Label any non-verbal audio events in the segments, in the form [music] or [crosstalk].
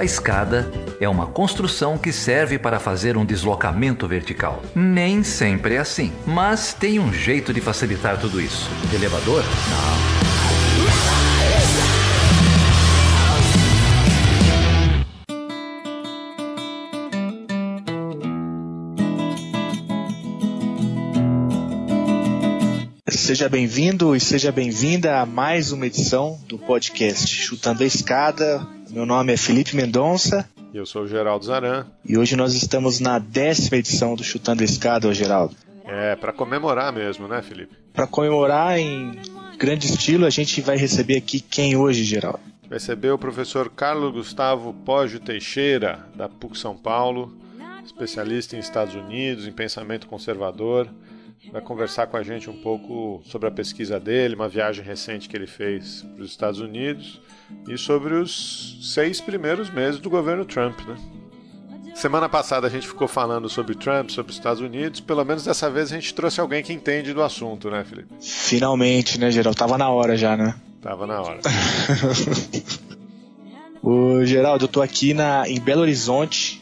A escada é uma construção que serve para fazer um deslocamento vertical. Nem sempre é assim, mas tem um jeito de facilitar tudo isso. Elevador? Não. Seja bem-vindo e seja bem-vinda a mais uma edição do podcast Chutando a Escada. Meu nome é Felipe Mendonça. E eu sou o Geraldo Zaran. E hoje nós estamos na décima edição do Chutando a Escada, Geraldo. É, para comemorar mesmo, né, Felipe? Para comemorar em grande estilo, a gente vai receber aqui quem hoje, Geraldo? Vai receber o professor Carlos Gustavo Poggio Teixeira, da PUC São Paulo, especialista em Estados Unidos, em pensamento conservador vai conversar com a gente um pouco sobre a pesquisa dele, uma viagem recente que ele fez para os Estados Unidos e sobre os seis primeiros meses do governo Trump, né? Semana passada a gente ficou falando sobre Trump, sobre os Estados Unidos. Pelo menos dessa vez a gente trouxe alguém que entende do assunto, né, Felipe? Finalmente, né, Geraldo? Tava na hora já, né? Tava na hora. [laughs] o Geraldo, eu tô aqui na, em Belo Horizonte,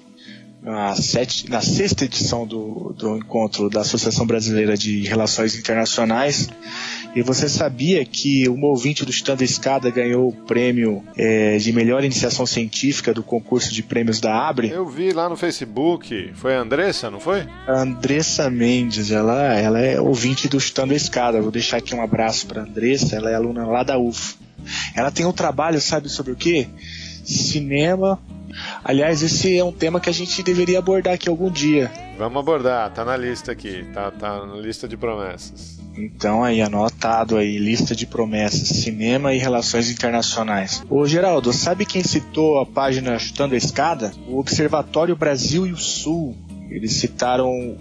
na, sete, na sexta edição do, do encontro da Associação Brasileira de Relações Internacionais. E você sabia que um ouvinte do Stand Escada ganhou o prêmio é, de melhor iniciação científica do concurso de prêmios da Abre? Eu vi lá no Facebook. Foi a Andressa, não foi? A Andressa Mendes, ela, ela é ouvinte do Stand Escada. Vou deixar aqui um abraço para Andressa, ela é aluna lá da UF. Ela tem um trabalho, sabe sobre o quê? Cinema, Aliás, esse é um tema que a gente deveria abordar aqui algum dia. Vamos abordar, tá na lista aqui, tá, tá na lista de promessas. Então aí, anotado aí, lista de promessas, cinema e relações internacionais. Ô Geraldo, sabe quem citou a página Chutando a Escada? O Observatório Brasil e o Sul. Eles citaram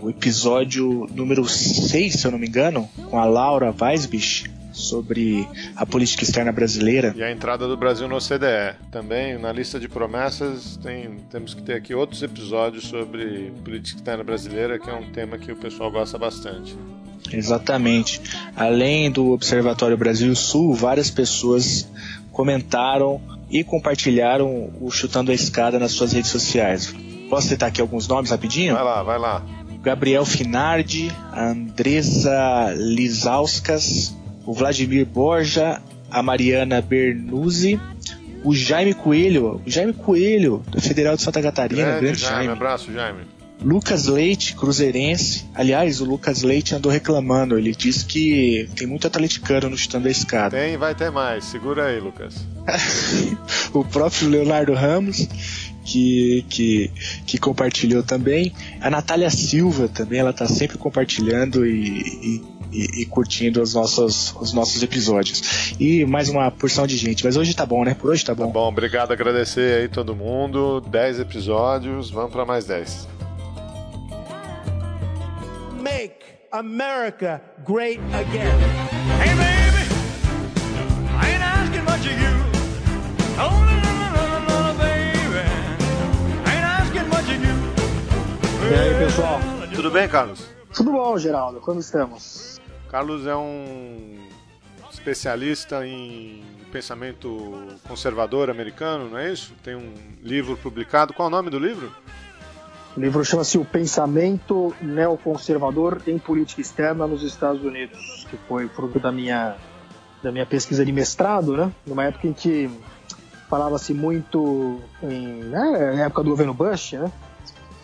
o episódio número 6, se eu não me engano, com a Laura Weisbich, sobre a política externa brasileira. E a entrada do Brasil no OCDE. Também, na lista de promessas, tem, temos que ter aqui outros episódios sobre política externa brasileira, que é um tema que o pessoal gosta bastante. Exatamente. Além do Observatório Brasil Sul, várias pessoas comentaram e compartilharam o Chutando a Escada nas suas redes sociais. Posso citar aqui alguns nomes rapidinho? Vai lá, vai lá. Gabriel Finardi, Andresa Lizauskas, o Vladimir Borja, a Mariana Bernuzzi, o Jaime Coelho, o Jaime Coelho, do Federal de Santa Catarina, grande, grande Jaime. Jaime. Abraço, Jaime. Lucas Leite, cruzeirense. Aliás, o Lucas Leite andou reclamando. Ele disse que tem muito atleticano no stand da escada. Tem, vai ter mais. Segura aí, Lucas. [laughs] o próprio Leonardo Ramos, que, que, que compartilhou também. A Natália Silva também, ela tá sempre compartilhando e, e e, e, curtindo os nossos, os nossos episódios. E mais uma porção de gente. Mas hoje tá bom, né? Por hoje tá bom. Tá bom, obrigado, agradecer aí todo mundo. 10 episódios, vamos para mais 10. Make America great again. Hey baby, I ain't asking much of you. Oh, no, no, no, no, baby. I ain't asking much of you. E aí, pessoal? Tudo bem, Carlos? Tudo bom, Geraldo. Como estamos? Carlos é um especialista em pensamento conservador americano, não é isso? Tem um livro publicado. Qual é o nome do livro? O livro chama-se O Pensamento Neoconservador em Política Externa nos Estados Unidos, que foi fruto da minha, da minha pesquisa de mestrado, né? numa época em que falava-se muito em né, época do governo Bush, né?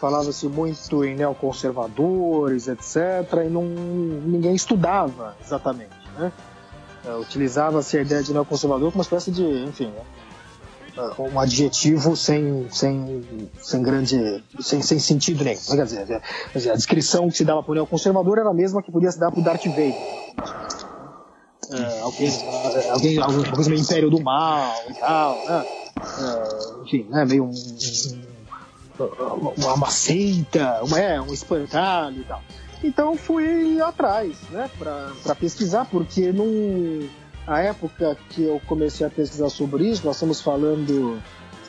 Falava-se muito em neoconservadores, etc., e não, ninguém estudava exatamente. Né? É, utilizava-se a ideia de neoconservador como uma espécie de, enfim, né? É, um adjetivo sem, sem, sem grande, sem, sem sentido nenhum. Quer dizer, a descrição que se dava para o neoconservador era a mesma que podia se dar para o Darth Vader. É, alguém, alguém, alguma coisa meio império do mal e tal, né? É, enfim, né, meio um uma, seita, uma, é, um espantalho e tal. Então fui atrás, né, para pesquisar, porque num, a época que eu comecei a pesquisar sobre isso, nós estamos falando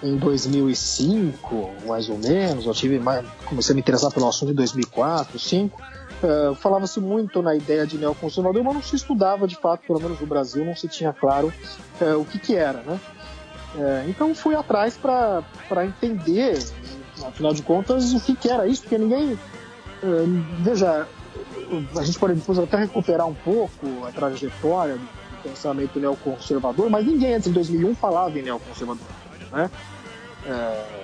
em 2005, mais ou menos, eu tive mais, comecei a me interessar pelo assunto em 2004, 2005, uh, falava-se muito na ideia de neoconservador, mas não se estudava de fato, pelo menos no Brasil, não se tinha claro uh, o que que era, né? É, então fui atrás para entender, afinal de contas, o que, que era isso, porque ninguém. É, veja, a gente pode depois até recuperar um pouco a trajetória do pensamento neoconservador, mas ninguém antes de 2001 falava em neoconservador. Né? É,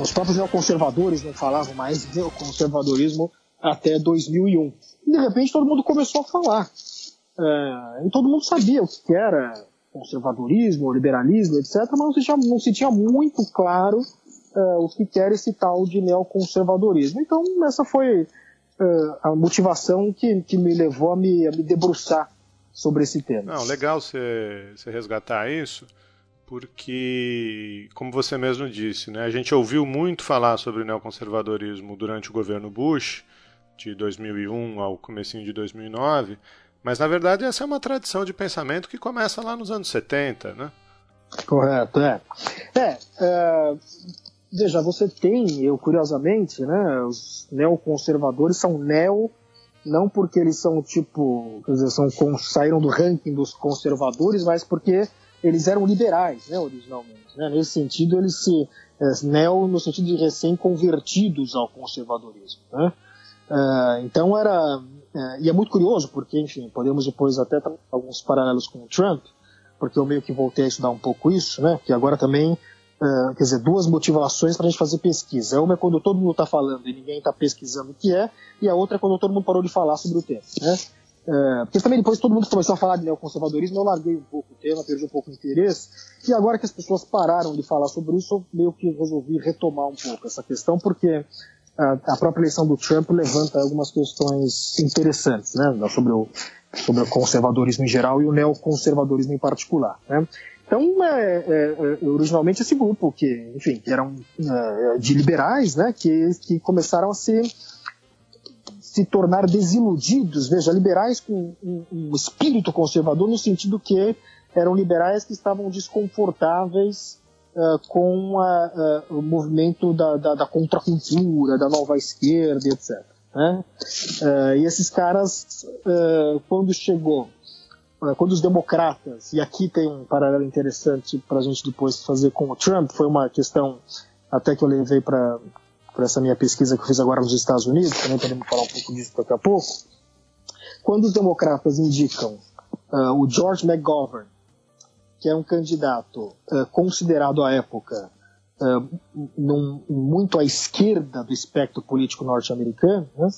os próprios neoconservadores não falavam mais de neoconservadorismo até 2001. E de repente todo mundo começou a falar. É, e todo mundo sabia o que era conservadorismo, liberalismo, etc., mas não se tinha, não se tinha muito claro é, o que era esse tal de neoconservadorismo. Então, essa foi é, a motivação que, que me levou a me, a me debruçar sobre esse tema. Não, legal você, você resgatar isso, porque, como você mesmo disse, né, a gente ouviu muito falar sobre neoconservadorismo durante o governo Bush, de 2001 ao comecinho de 2009, mas na verdade essa é uma tradição de pensamento que começa lá nos anos 70, né? Correto, é. É, é veja, você tem, eu curiosamente, né, os neoconservadores são neo não porque eles são tipo, quer dizer, são, saíram do ranking dos conservadores, mas porque eles eram liberais, né, originalmente. Né? Nesse sentido, eles se é, neo no sentido de recém-convertidos ao conservadorismo. Né? Uh, então era uh, e é muito curioso porque, enfim, podemos depois até alguns paralelos com o Trump, porque eu meio que voltei a estudar um pouco isso, né? Que agora também Uh, quer dizer, duas motivações para a gente fazer pesquisa. Uma é quando todo mundo está falando e ninguém está pesquisando o que é, e a outra é quando todo mundo parou de falar sobre o tema. Né? Uh, porque também depois todo mundo começou a falar de neoconservadorismo, eu larguei um pouco o tema, perdi um pouco o interesse, e agora que as pessoas pararam de falar sobre isso, eu meio que resolvi retomar um pouco essa questão, porque a, a própria eleição do Trump levanta algumas questões interessantes né, sobre, o, sobre o conservadorismo em geral e o neoconservadorismo em particular. Né? Então, é, é, é, originalmente esse grupo, que, enfim, eram é, de liberais, né, que, que começaram a se, se tornar desiludidos, veja, liberais com um, um espírito conservador, no sentido que eram liberais que estavam desconfortáveis uh, com uh, o movimento da, da, da, contracultura, da nova esquerda, etc. Né? Uh, e esses caras, quando chegou quando os democratas, e aqui tem um paralelo interessante para a gente depois fazer com o Trump, foi uma questão até que eu levei para essa minha pesquisa que eu fiz agora nos Estados Unidos, também podemos falar um pouco disso daqui a pouco. Quando os democratas indicam uh, o George McGovern, que é um candidato uh, considerado à época uh, num, muito à esquerda do espectro político norte-americano, né?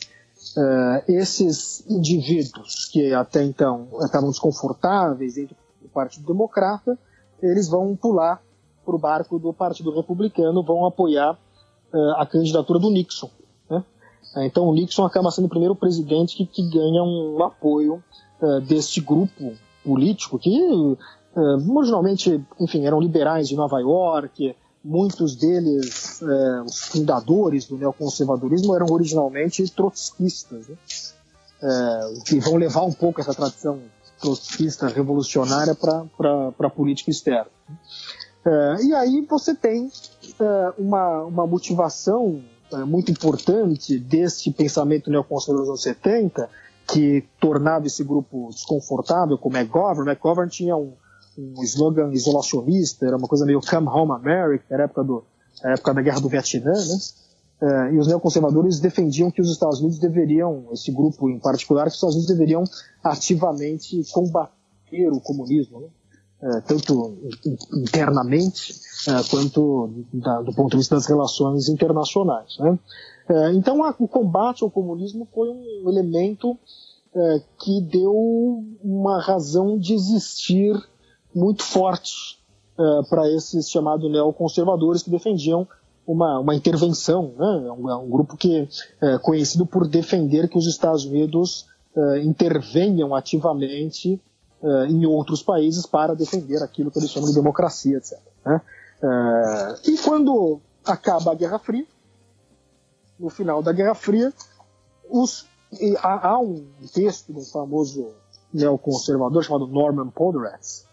Uh, esses indivíduos que até então estavam desconfortáveis dentro do Partido Democrata, eles vão pular para o barco do Partido Republicano, vão apoiar uh, a candidatura do Nixon. Né? Então o Nixon acaba sendo o primeiro presidente que, que ganha um apoio uh, deste grupo político que originalmente, enfim, eram liberais de Nova York, muitos deles, é, os fundadores do neoconservadorismo, eram originalmente trotskistas, né? é, que vão levar um pouco essa tradição trotskista revolucionária para a política externa. É, e aí você tem é, uma, uma motivação é, muito importante desse pensamento neoconservador dos anos 70, que tornava esse grupo desconfortável com o McGovern. McGovern tinha um, um slogan isolacionista, era uma coisa meio Come Home America, era a época, do, a época da Guerra do Vietnã, né? Uh, e os neoconservadores defendiam que os Estados Unidos deveriam, esse grupo em particular, que os Estados Unidos deveriam ativamente combater o comunismo, né? uh, tanto internamente uh, quanto da, do ponto de vista das relações internacionais. Né? então, a, o combate ao comunismo foi um elemento que deu uma razão de existir muito forte uh, para esses chamados neoconservadores que defendiam uma, uma intervenção, né? é, um, é um grupo que é conhecido por defender que os Estados Unidos uh, intervenham ativamente uh, em outros países para defender aquilo que eles chamam de democracia, etc. Né? E quando acaba a Guerra Fria, no final da Guerra Fria, os, há, há, um texto um famoso neoconservador chamado Norman Podhoretz,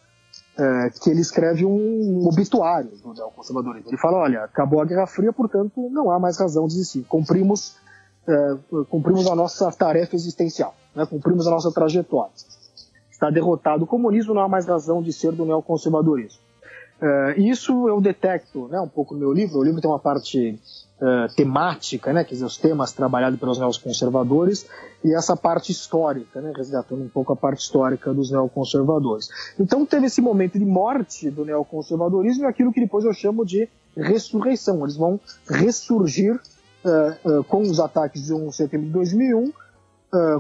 é, que ele escreve um obituário do neoconservadorismo. Ele fala, olha, acabou a Guerra Fria, portanto não há mais razão de existir. Cumprimos, é, cumprimos a nossa tarefa existencial, né? cumprimos a nossa trajetória. Está derrotado o comunismo, não há mais razão de ser do neoconservadorismo. Uh, isso eu detecto né, um pouco no meu livro. O livro tem uma parte uh, temática, né, quer dizer, os temas trabalhados pelos neoconservadores, e essa parte histórica, né, resgatando um pouco a parte histórica dos neoconservadores. Então teve esse momento de morte do neoconservadorismo e aquilo que depois eu chamo de ressurreição. Eles vão ressurgir uh, com os ataques de 1 de setembro de 2001,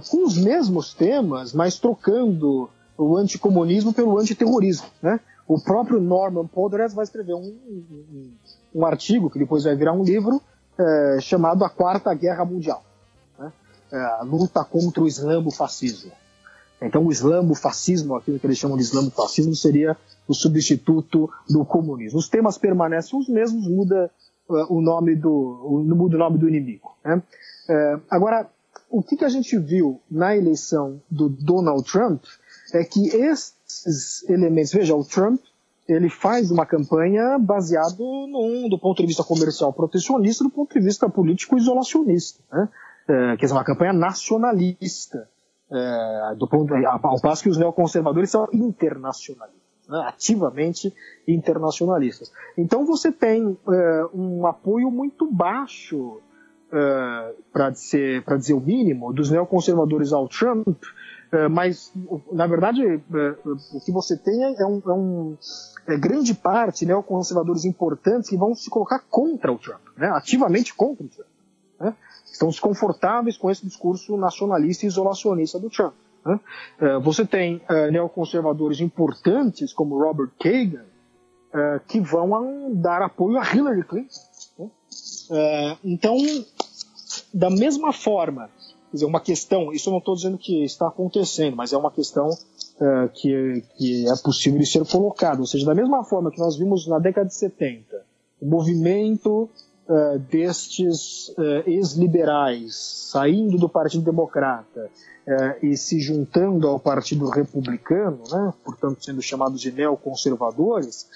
com os mesmos temas, mas trocando o anticomunismo pelo antiterrorismo, né? O próprio Norman Podres vai escrever um, um, um, artigo, que depois vai virar um livro, é, chamado A Quarta Guerra Mundial. Né? É, a luta contra o islamo-fascismo. Então, o islamo-fascismo, aquilo que eles chamam de islamo-fascismo, seria o substituto do comunismo. Os temas permanecem os mesmos, muda uh, o nome do, muda o nome do inimigo. Né? É, agora, o que, que a gente viu na eleição do Donald Trump é que esses elementos, veja, o Trump ele faz uma campanha baseado num, do ponto de vista comercial protecionista, do ponto de vista político isolacionista, né? é, quer dizer, uma campanha nacionalista, é, do ponto, ao passo que os neoconservadores são internacionalistas, né? ativamente internacionalistas. Então você tem é, um apoio muito baixo, é, para dizer, dizer o mínimo, dos neoconservadores ao Trump, mas, na verdade, é, o que você tem é, um, é um é grande parte neoconservadores importantes que vão se colocar contra o Trump, né, ativamente contra o Trump. Né, estão desconfortáveis com esse discurso nacionalista e isolacionista do Trump. Né. Você tem neoconservadores importantes como Robert Kagan que vão dar apoio a Hillary Clinton. Né. Então, da mesma forma Quer dizer, uma questão, isso eu não estou dizendo que está acontecendo, mas é uma questão uh, que, que é possível de ser colocada. Ou seja, da mesma forma que nós vimos na década de 70, o movimento uh, destes uh, ex-liberais saindo do Partido Democrata e se juntando ao Partido Republicano, né, portanto sendo chamados de neoconservadores,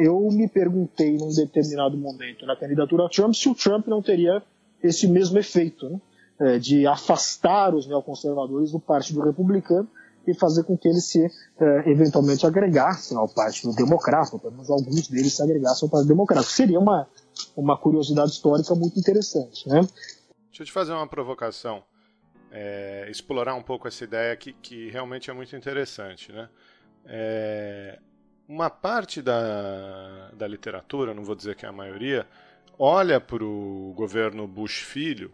eu me perguntei num determinado momento na candidatura a Trump se o Trump não teria esse mesmo efeito. Né? É, de afastar os neoconservadores do Partido Republicano e fazer com que eles se é, eventualmente agregassem ao Partido Democrata, pelo menos alguns deles se agregassem ao Partido Democrata. Seria uma, uma curiosidade histórica muito interessante. Né? Deixa eu te fazer uma provocação. É, explorar um pouco essa ideia que, que realmente é muito interessante. Né? É, uma parte da, da literatura, não vou dizer que é a maioria, olha para o governo Bush filho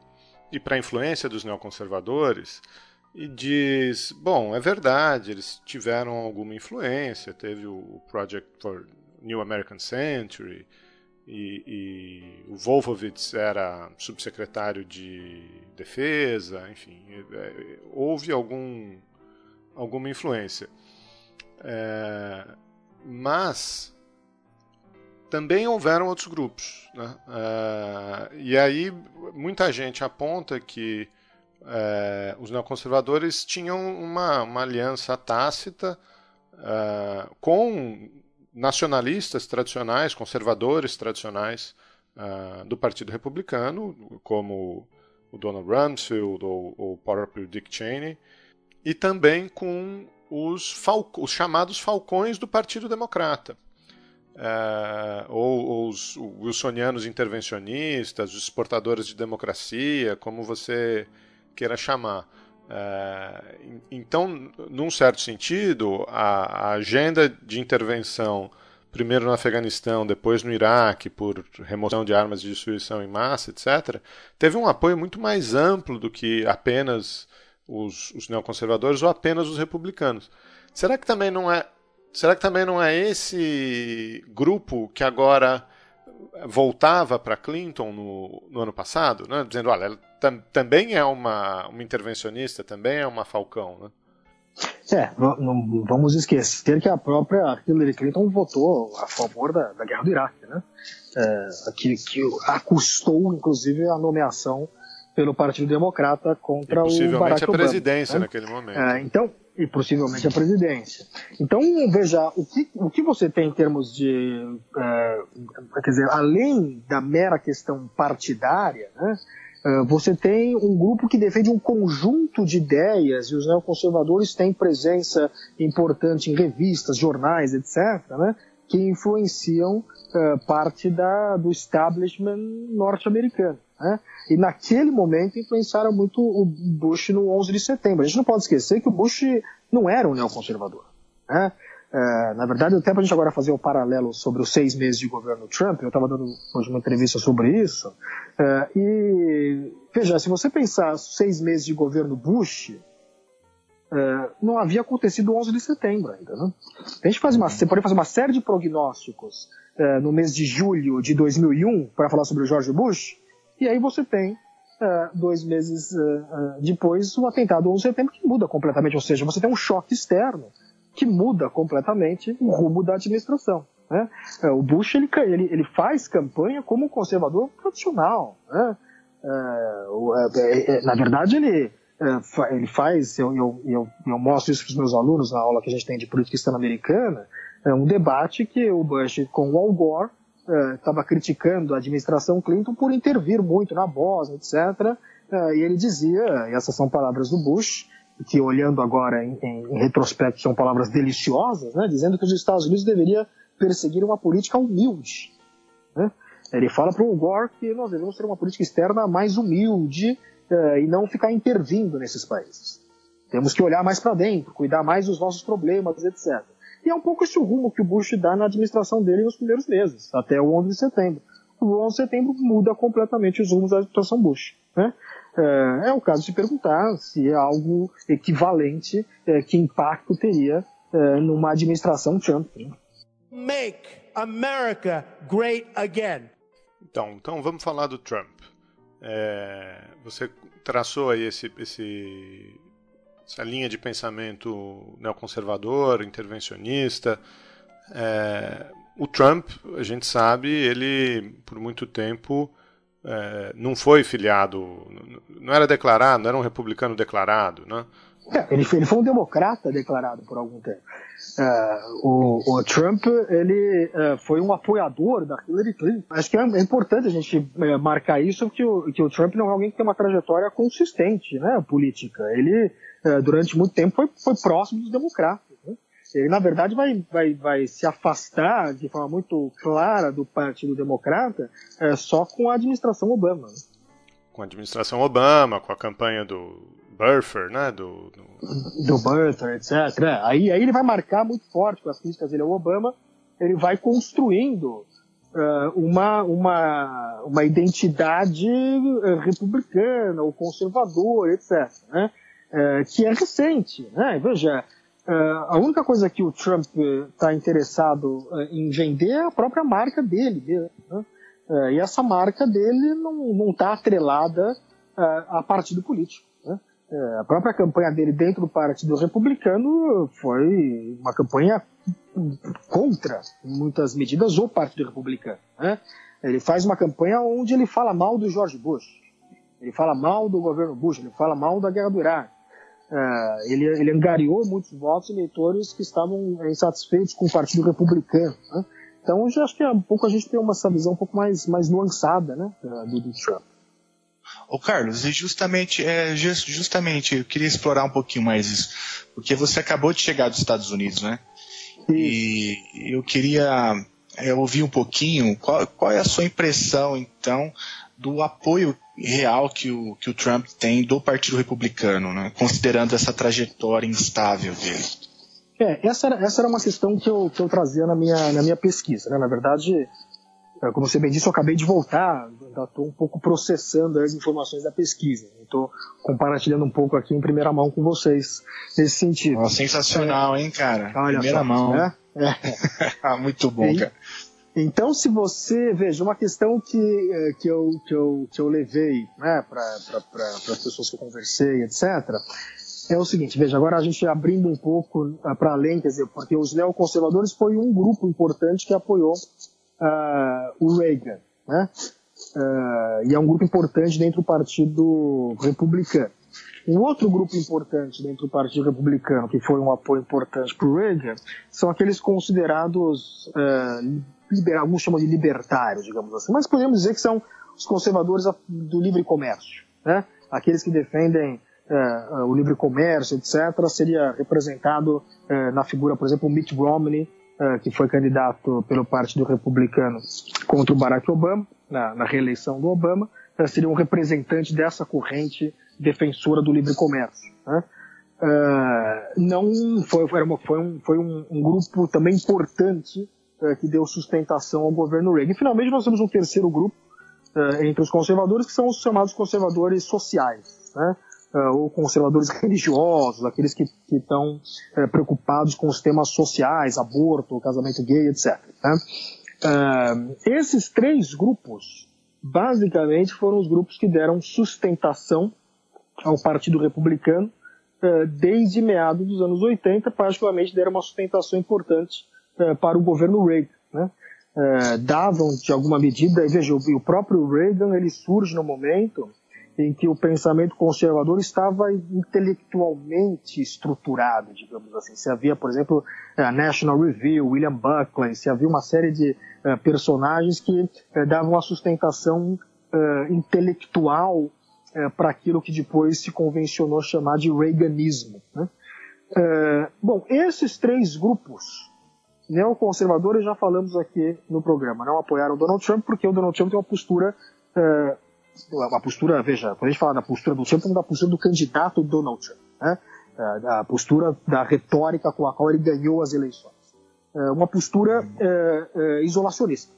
e para a influência dos neoconservadores e diz: bom, é verdade, eles tiveram alguma influência, teve o Project for New American Century e, e o Wolfowitz era subsecretário de defesa, enfim, é, houve algum, alguma influência. É, mas também houveram outros grupos. Né? Uh, e aí muita gente aponta que uh, os neoconservadores tinham uma, uma aliança tácita uh, com nacionalistas tradicionais, conservadores tradicionais do Partido Republicano, como o Donald Rumsfeld ou, ou o próprio Dick Cheney, e também com os, os chamados falcões do Partido Democrata. Uh, ou, ou, os wilsonianos intervencionistas, os exportadores de democracia, como você queira chamar. Uh, então, num certo sentido, a, a, agenda de intervenção, primeiro no Afeganistão, depois no Iraque, por remoção de armas de destruição em massa, etc., teve um apoio muito mais amplo do que apenas os, os neoconservadores ou apenas os republicanos. Será que também não é Será que também não é esse grupo que agora voltava para Clinton no, no, ano passado, né? dizendo, olha, ela tam, também é uma, uma intervencionista, também é uma Falcão, né? É, não, vamos esquecer que a própria Hillary Clinton votou a favor da, da guerra do Iraque, né? É, que, que acustou, inclusive, a nomeação pelo Partido Democrata contra o Barack Obama. a presidência né? naquele momento. É, então, e possivelmente a presidência. Então, veja, o que, o que você tem em termos de. É, quer dizer, além da mera questão partidária, né, é, você tem um grupo que defende um conjunto de ideias, e os neoconservadores têm presença importante em revistas, jornais, etc., né, que influenciam parte da, do establishment norte-americano. Né? E naquele momento influenciaram muito o Bush no 11 de setembro. A gente não pode esquecer que o Bush não era um neoconservador. Né? É, na verdade, até para a gente agora fazer o um paralelo sobre os seis meses de governo Trump, eu estava dando hoje uma entrevista sobre isso, é, e veja, se você pensar seis meses de governo Bush, é, não havia acontecido o 11 de setembro ainda. Né? A gente faz uma, você pode fazer uma série de prognósticos é, no mês de julho de 2001 para falar sobre o George Bush, e aí você tem é, dois meses depois o atentado do 11 de setembro que muda completamente, ou seja, você tem um choque externo que muda completamente o rumo da administração. Né? É, o Bush ele, ele, ele, faz campanha como um conservador tradicional. Né? É, é, na verdade, ele, ele faz, eu, eu, eu, mostro isso para os meus alunos na aula que a gente tem de política hispano-americana, é um debate que o Bush com o Al Gore estava criticando a administração Clinton por intervir muito na Bósnia, etc. e ele dizia, e essas são palavras do Bush, que olhando agora em, em, retrospecto são palavras deliciosas, né, dizendo que os Estados Unidos deveriam perseguir uma política humilde. Né? Ele fala para o Gore que nós devemos ter uma política externa mais humilde uh, e não ficar intervindo nesses países. Temos que olhar mais para dentro, cuidar mais dos nossos problemas, etc. E é um pouco esse o rumo que o Bush dá na administração dele nos primeiros meses, até o 11 de setembro. O 11 de setembro muda completamente os rumos da administração Bush. Né? É, é o caso de perguntar se é algo equivalente, é, que impacto teria é, numa administração Trump. Né? Make America great again. Então, então vamos falar do Trump. É, você traçou aí esse, esse, essa linha de pensamento neoconservador, intervencionista. É, o Trump, a gente sabe, ele por muito tempo é, não foi filiado, não era declarado, não era um republicano declarado, né? É, ele, foi, ele foi um democrata declarado por algum tempo. Uh, o, o, Trump ele uh, foi um apoiador da Hillary Clinton. Acho que é, é importante a gente marcar isso que o, que o Trump não é alguém que tem uma trajetória consistente, né, política. Ele durante muito tempo foi, foi próximo dos democratas. Né? Ele na verdade vai, vai, vai se afastar de forma muito clara do Partido Democrata só com a administração Obama. Né? Com a administração Obama, com a campanha do Burfer, né? Do, do... do Burfer, etc. Aí, aí ele vai marcar muito forte com as críticas dele ao Obama, ele vai construindo uh, uma, uma, uma identidade uh, republicana ou conservadora, etc. Né? Uh, que é recente. Né? Veja, a única coisa que o Trump está interessado em vender é a própria marca dele mesmo. Né? e essa marca dele não está atrelada a partido político. É, a própria campanha dele dentro do Partido Republicano foi uma campanha contra, muitas medidas, o Partido Republicano. Né? Ele faz uma campanha onde ele fala mal do George Bush, ele fala mal do governo Bush, ele fala mal da guerra do Iraque. Uh, ele, ele, angariou muitos votos eleitores que estavam insatisfeitos com o Partido Republicano. Né? Então, eu acho que é um pouco a gente tem uma essa visão um pouco mais, mais nuançada né, do, do Trump. Ô Carlos, e justamente, é, justamente, eu queria explorar um pouquinho mais isso, porque você acabou de chegar dos Estados Unidos, né? E eu queria é, ouvir um pouquinho qual, qual é a sua impressão, então, do apoio real que o, que o Trump tem do Partido Republicano, né? considerando essa trajetória instável dele. É, essa era, essa era uma questão que eu, que eu trazia na minha, na minha pesquisa. Né? Na verdade, é, como você bem disse, eu acabei de voltar, ainda estou um pouco processando as informações da pesquisa. Estou compartilhando um pouco aqui em primeira mão com vocês nesse sentido. Oh, sensacional, é, hein, cara? Olha primeira só, mão. Né? [laughs] É. ah, muito bom, e, cara. Então, se você veja uma questão que, é, que, eu, que, eu, que eu levei né, para as pessoas que eu conversei, etc., é o seguinte: veja, agora a gente abrindo um pouco para além, quer dizer, porque os neoconservadores foi um grupo importante que apoiou uh, o Reagan, né? Uh, e é um grupo importante dentro do Partido Republicano. Um outro grupo importante dentro do Partido Republicano, que foi um apoio importante para o Reagan, são aqueles considerados, uh, liber, alguns chamam de libertários, digamos assim, mas podemos dizer que são os conservadores do livre comércio, né? aqueles que defendem uh, o livre comércio, etc., seria representado uh, na figura, por exemplo, Mitt Romney, que foi candidato pelo Partido Republicano contra o Barack Obama, na, na reeleição do Obama, seria um representante dessa corrente defensora do livre comércio. Né? Uh, não foi, foi, uma, foi, um, foi um, um, grupo também importante uh, que deu sustentação ao governo Reagan. E finalmente nós temos um terceiro grupo uh, entre os conservadores, que são os chamados conservadores sociais, né? ou conservadores [laughs] religiosos, aqueles que estão preocupados com os temas sociais, aborto, casamento gay, etc. Né? esses três grupos, basicamente, foram os grupos que deram sustentação ao Partido Republicano desde meados dos anos 80, particularmente deram uma sustentação importante para o governo Reagan. Né? Eh, davam, de alguma medida, veja, o próprio Reagan ele surge no momento em que o pensamento conservador estava intelectualmente estruturado, digamos assim. Se havia, por exemplo, a National Review, William Buckley, se havia uma série de personagens que davam a sustentação intelectual para aquilo que depois se convencionou chamar de Reaganismo. Né? Bom, esses três grupos neoconservadores já falamos aqui no programa, não apoiaram Donald Trump porque o Donald Trump tem uma postura é, uma postura, veja, quando a gente fala da postura do Trump, da postura do candidato Donald Trump, né? É, da postura da retórica com a qual ele ganhou as eleições. É, uma postura é, isolacionista.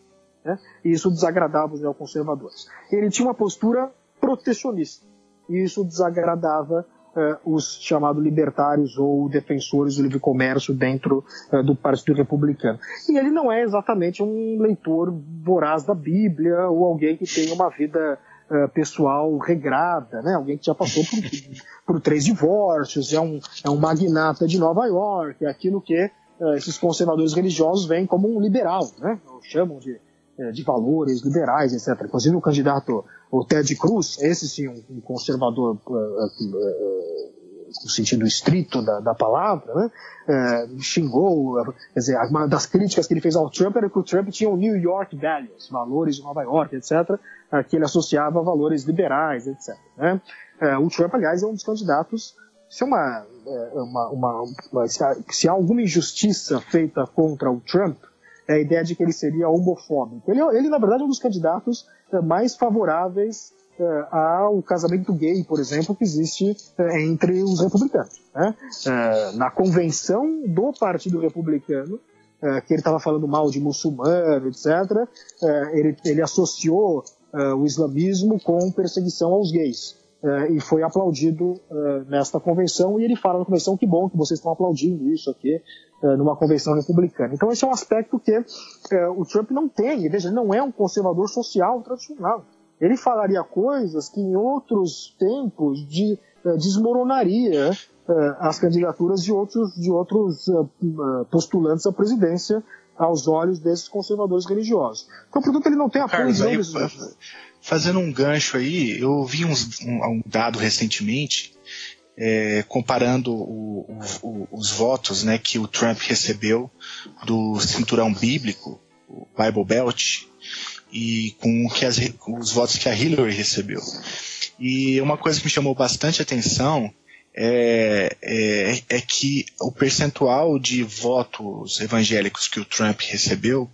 Né? E isso desagradava os neoconservadores. Ele tinha uma postura protecionista. E isso desagradava uh, os chamados libertários ou defensores do livre comércio dentro uh, do Partido Republicano. E ele não é exatamente um leitor voraz da Bíblia ou alguém que tenha uma vida uh, pessoal regrada, né? alguém que já passou por, por três divórcios, é um, é um magnata de Nova York, é aquilo que esses conservadores religiosos veem como um liberal, né? chamam de de valores liberais, etc. Inclusive o candidato o Ted Cruz, esse sim, um, conservador uh, uh, uh, no sentido estrito da, da palavra, né? Uh, xingou, quer dizer, uma das críticas que ele fez ao Trump era que o Trump tinha o New York Values, valores de Nova York, etc., que ele associava a valores liberais, etc. Né? Uh, o Trump, aliás, é um dos candidatos. Se, é uma, uma, uma, uma se, há, se há alguma injustiça feita contra o Trump, é a ideia de que ele seria homofóbico. Ele, ele na verdade, é um dos candidatos eh, mais favoráveis eh, ao casamento gay, por exemplo, que existe eh, entre os republicanos. Né? na convenção do Partido Republicano, que ele estava falando mal de muçulmano, etc., ele, ele associou o islamismo com perseguição aos gays. e foi aplaudido nesta convenção, e ele fala na convenção que bom que vocês estão aplaudindo isso aqui, eh, numa convenção republicana. Então esse é um aspecto que é, o Trump não tem. Veja, ele não é um conservador social tradicional. Ele falaria coisas que em outros tempos de, é, desmoronaria as candidaturas de outros, de outros postulantes à presidência aos olhos desses conservadores religiosos. Então, portanto, ele não tem apoio Carlos, aí, Fazendo um gancho aí, eu vi uns, um, um dado recentemente é, comparando o, o, os votos né, que o Trump recebeu do cinturão bíblico, o Bible Belt, e com, que as, os votos que a Hillary recebeu. E uma coisa que me chamou bastante atenção é, é, é, que o percentual de votos evangélicos que o Trump recebeu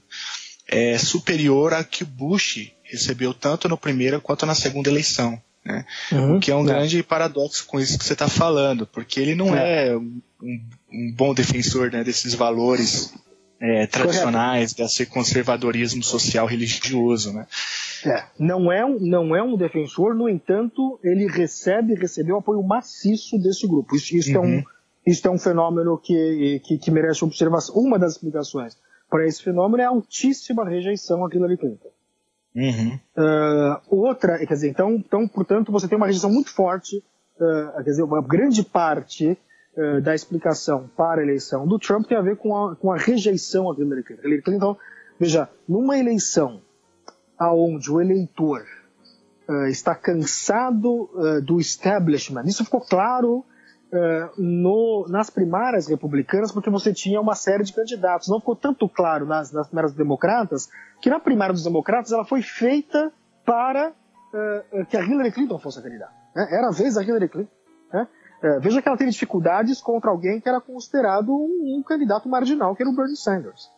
é superior a que o Bush recebeu tanto na primeira quanto na segunda eleição. Né? Uhum, o que é um é. grande paradoxo com isso que você está falando, porque ele não é, é um, um, bom defensor né, desses valores é, tradicionais, Correto. desse conservadorismo social religioso. Né? É, não, é um, não é um defensor, no entanto, ele recebe recebeu apoio maciço desse grupo. Isso, isso, uhum. é, um, uhum. isso é um fenômeno que, que, que merece observação. Uma das explicações para esse fenômeno é a altíssima rejeição a Hillary Clinton. Uhum. Uh, outra, quer dizer, então, então, portanto, você tem uma rejeição muito forte, uh, quer dizer, uma grande parte uh, da explicação para a eleição do Trump tem a ver com a, com a rejeição a Hillary Clinton. Clinton, então, veja, numa eleição aonde o eleitor está cansado do establishment, isso ficou claro Uh, no, nas primárias republicanas, porque você tinha uma série de candidatos. Não ficou tanto claro nas, nas primárias democratas que na primária dos democratas ela foi feita para uh, que a Hillary Clinton fosse a candidata. Né? Era a vez da Hillary Clinton. Né? Uh, veja que ela teve dificuldades contra alguém que era considerado um, um, candidato marginal, que era o Bernie Sanders.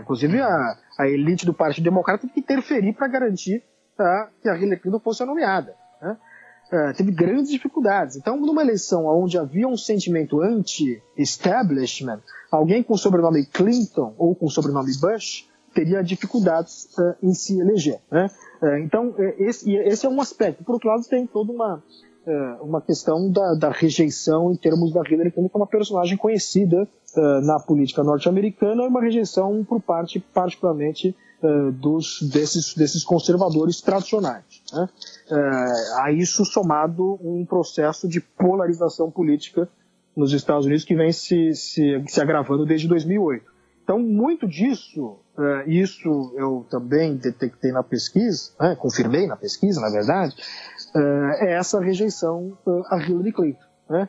Inclusive, a, a elite do Partido Democrata teve que interferir para garantir tá, que a Hillary Clinton fosse nomeada. Né? É, teve grandes dificuldades. Então, numa eleição onde havia um sentimento anti-establishment, alguém com o sobrenome Clinton ou com o sobrenome Bush teria dificuldades uh, em se eleger. Né? Uh, então, esse, esse, é um aspecto. Por outro lado, tem toda uma, uma questão da, da, rejeição em termos da Hillary Clinton, é uma personagem conhecida na política norte-americana, e uma rejeição por parte, particularmente, dos, desses, desses conservadores tradicionais. Né? a isso somado um processo de polarização política nos Estados Unidos que vem se, se, se agravando desde 2008. Então, muito disso, uh, isso eu também detectei na pesquisa, né, confirmei na pesquisa, na verdade, uh, é essa rejeição uh, a Hillary Clinton. Né?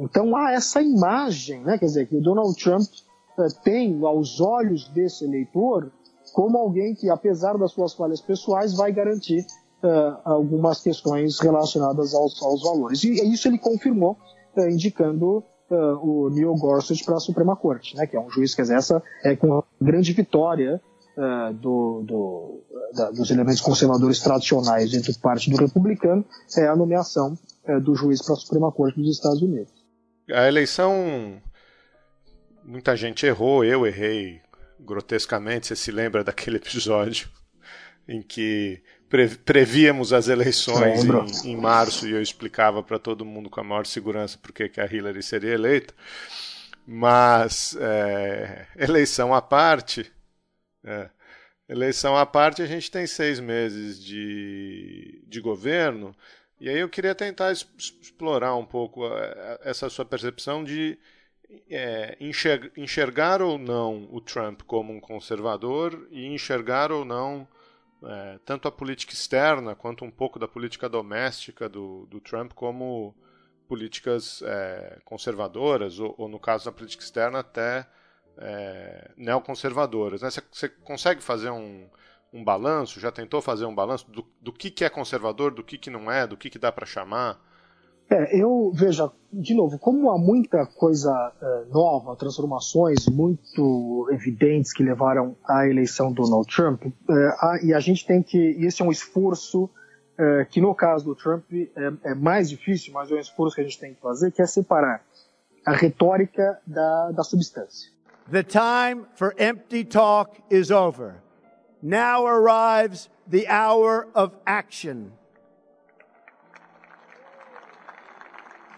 então, há essa imagem, né, quer dizer, que o Donald Trump tem aos olhos desse eleitor como alguém que, apesar das suas falhas pessoais, vai garantir algumas questões relacionadas aos, aos valores. E isso ele confirmou uh, indicando uh, o Neil Gorsuch para a Suprema Corte, né, que é um juiz que essa é com grande vitória uh, do, do, da, dos elementos conservadores tradicionais dentro do Partido Republicano, é a nomeação do juiz para a Suprema Corte dos Estados Unidos. A eleição, muita gente errou, eu errei grotescamente. Você se lembra daquele episódio em que prevíamos as eleições em, em, março e eu explicava para todo mundo com a maior segurança por que a Hillary seria eleita. Mas, é, eleição à parte, é, eleição à parte, a gente tem seis meses de, de governo, e aí eu queria tentar explorar um pouco é, essa sua percepção de é, enxergar, enxergar ou não o Trump como um conservador e enxergar ou não é, tanto a política externa quanto um pouco da política doméstica do, do Trump como políticas é, conservadoras, ou, ou, no caso da política externa, até é, neoconservadoras. Né? Você, consegue fazer um, um balanço? Já tentou fazer um balanço do, do que, que é conservador, do que, que não é, do que, que dá para chamar? É, eu veja, de novo, como há muita coisa uh, nova, transformações muito evidentes que levaram à eleição do Donald Trump, a, e a gente tem que, esse é um esforço uh, que no caso do Trump é, é, mais difícil, mas é um esforço que a gente tem que fazer, que é separar a retórica da, da substância. The time for empty talk is over. Now arrives the hour of action.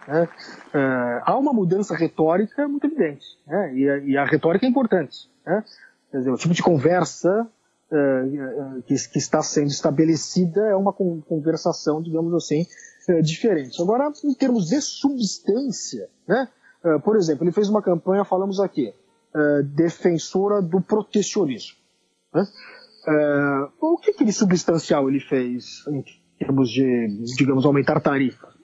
Né? Uh, há uma mudança retórica muito evidente, né? e, a, e, a, retórica é importante. Né? Quer dizer, o tipo de conversa uh, que, que, está sendo estabelecida é uma conversação, digamos assim, uh, diferente. Agora, em termos de substância, né? por exemplo, ele fez uma campanha, falamos aqui, defensora do protecionismo. Né? o que, que de substancial ele fez em termos de, digamos, aumentar tarifas?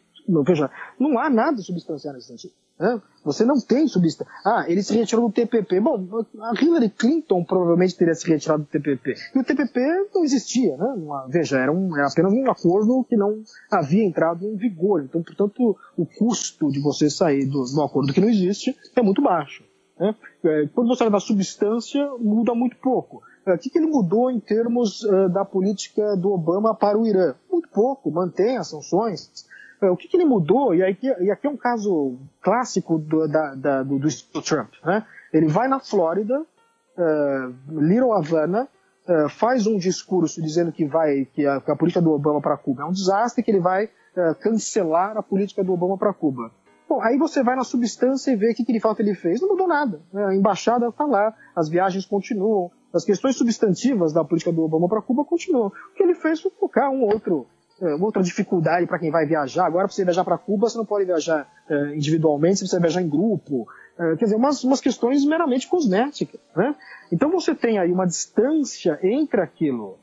Veja, não há nada substancial nesse sentido. Né? Você não tem substância. Ah, ele se retirou do TPP. Bom, a Hillary Clinton provavelmente teria se retirado do TPP. E o TPP não existia, né? veja, era, um, era apenas um acordo que não havia entrado em vigor. Então, portanto, o custo de você sair do, do acordo que não existe é muito baixo. Né? É, quando você da substância, muda muito pouco. É, o que, que ele mudou em termos uh, da política do Obama para o Irã? Muito pouco, mantém as sanções, o que, que ele mudou, e, aí, e aqui é um caso clássico do, da, da, do, do Trump, né? Ele vai na Flórida, uh, Little Havana, uh, faz um discurso dizendo que vai que a, que a política do Obama para Cuba é um desastre, que ele vai uh, cancelar a política do Obama para Cuba. Bom, aí você vai na substância e vê o que, que de fato ele fez. Não mudou nada. Né? A embaixada está lá, as viagens continuam, as questões substantivas da política do Obama para Cuba continuam. O que ele fez foi focar um outro é, outra dificuldade para quem vai viajar. Agora, para você viajar para Cuba, você não pode viajar é, individualmente, você precisa viajar em grupo. É, quer dizer, umas, umas questões meramente cosméticas. Né? Então você tem aí uma distância entre aquilo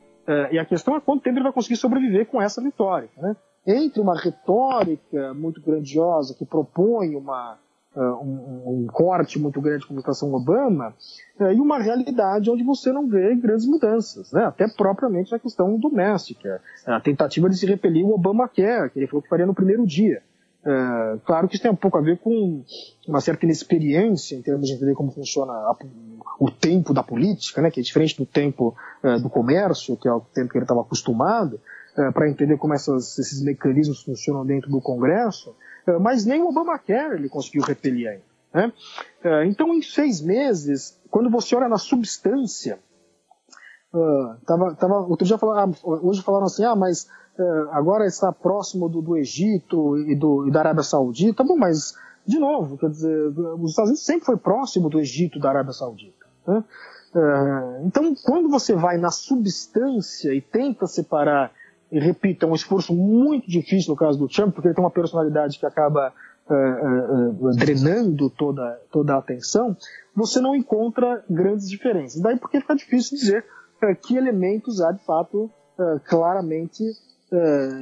e a questão é quanto tempo ele vai conseguir sobreviver com essa vitória. Né? Entre uma retórica muito grandiosa que propõe uma, um, um, corte muito grande com a administração Obama, uh, e uma realidade onde você não vê grandes mudanças, né? até propriamente na questão doméstica. A tentativa de se repelir o Obamacare, que ele falou que faria no primeiro dia. É, claro que isso tem um pouco a ver com uma certa inexperiência em termos de entender como funciona a, o tempo da política, né, que é diferente do tempo é, do comércio, que é o tempo que ele estava acostumado, para entender como essas, esses mecanismos funcionam dentro do Congresso, mas nem o Obamacare ele conseguiu repelir ainda. Né? É, então, em seis meses, quando você olha na substância, uh, tava, tava, outro dia falaram, ah, hoje falaram assim, ah, mas uh, agora está próximo do, do Egito e, do, e da Arábia Saudita, bom, mas de novo, quer dizer, os Estados Unidos sempre foi próximo do Egito e da Arábia Saudita. Né? Uh, então, quando você vai na substância e tenta separar, e repito, é um esforço muito difícil no caso do Trump, porque ele tem uma personalidade que acaba uh, uh, drenando toda, toda a atenção, você não encontra grandes diferenças. Daí porque fica difícil dizer que elementos há de fato claramente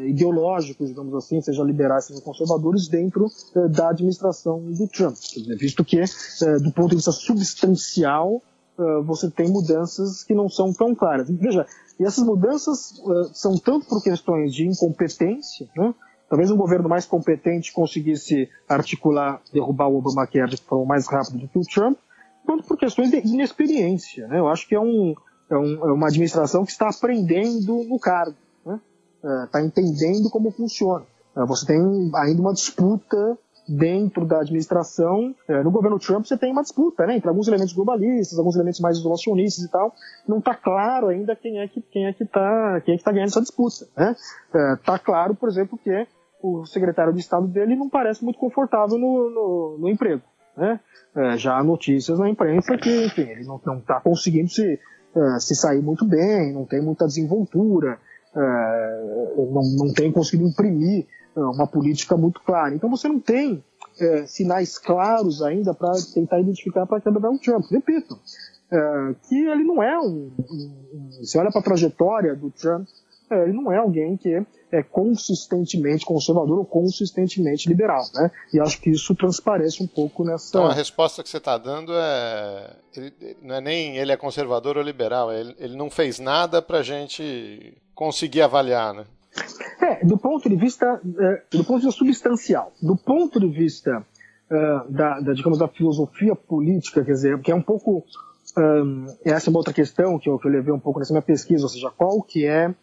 ideológicos, digamos assim, seja liberais, seja conservadores, dentro da administração do Trump. Visto que, do ponto de vista substancial, você tem mudanças que não são tão claras. Veja, e essas mudanças são tanto por questões de incompetência, né? Talvez um governo mais competente conseguisse articular, derrubar o Obamacare de forma mais rápida do que o Trump, quanto por questões de inexperiência. Né? Eu acho que é, um, é, um, é, uma administração que está aprendendo no cargo, né? está entendendo como funciona. você tem ainda uma disputa dentro da administração. É, no governo Trump você tem uma disputa, né, entre alguns elementos globalistas, alguns elementos mais isolacionistas e tal. Não está claro ainda quem é que quem é que está quem é que tá ganhando essa disputa. Né? É, claro, por exemplo, que o secretário de Estado dele não parece muito confortável no, no, no emprego. Né? É, já há notícias na imprensa que, enfim, ele não está conseguindo se, se sair muito bem, não tem muita desenvoltura, não, não tem conseguido imprimir uma política muito clara. Então você não tem é, sinais claros ainda para tentar identificar para quebrar o Trump. Repito, é, que ele não é um, um, um. Você olha para a trajetória do Trump, ele não é alguém que é consistentemente conservador ou consistentemente liberal, né? E acho que isso transparece um pouco nessa. Então a resposta que você está dando é, ele, não é nem ele é conservador ou liberal, ele, ele não fez nada para a gente conseguir avaliar, né? É, do ponto de vista, é, do ponto de vista substancial, do ponto de vista é, da, da, digamos, da filosofia política, quer dizer, que é um pouco um, essa é uma outra questão que eu, que eu levei um pouco nessa minha pesquisa, ou seja, qual que é uh,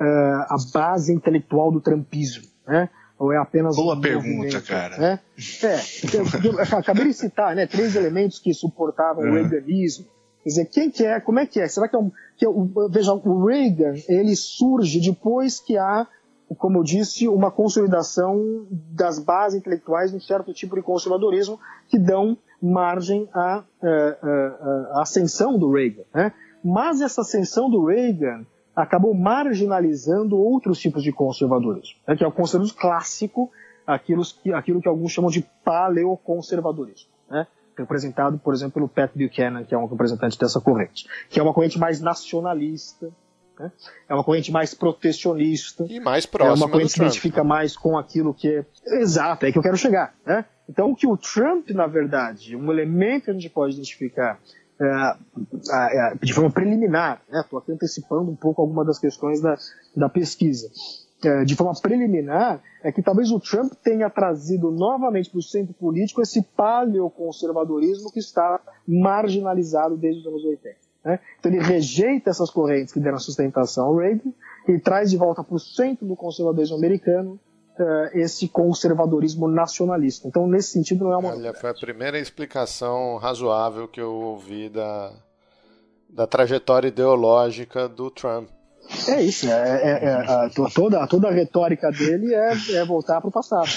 a base intelectual do trumpismo, né? Ou é apenas Boa um pergunta, cara. Né? É, acabei de citar, né, três elementos que suportavam uhum. o Reaganismo. Quer dizer, quem que é, como é que é? Será que é um, que é, veja, o Reagan, ele surge depois que há, como eu disse, uma consolidação das bases intelectuais de um certo tipo de conservadorismo que dão margem à, à, à ascensão do Reagan, né? Mas essa ascensão do Reagan acabou marginalizando outros tipos de conservadorismo, né, que é o conservadorismo clássico, aquilo que, aquilo que alguns chamam de paleoconservadorismo, né, representado, por exemplo, pelo Pat Buchanan, que é um representante dessa corrente, que é uma corrente mais nacionalista, né, é uma corrente mais protecionista, e mais próxima é uma corrente que se identifica mais com aquilo que é exato, é que eu quero chegar, né? Então, o que o Trump, na verdade, um elemento que a gente pode identificar é, é, de forma preliminar, estou né? aqui antecipando um pouco alguma das questões da, da pesquisa, é, de forma preliminar, é que talvez o Trump tenha trazido novamente para o centro político esse paleoconservadorismo que está marginalizado desde os anos 80. Né? Então ele rejeita essas correntes que deram sustentação ao Reagan e traz de volta para o centro do conservadorismo americano uh, esse conservadorismo nacionalista. Então, nesse sentido, não é uma. Olha, foi a primeira explicação razoável que eu ouvi da, da trajetória ideológica do Trump. É isso, é, é, é a, toda, toda a retórica dele é, é voltar para o passado.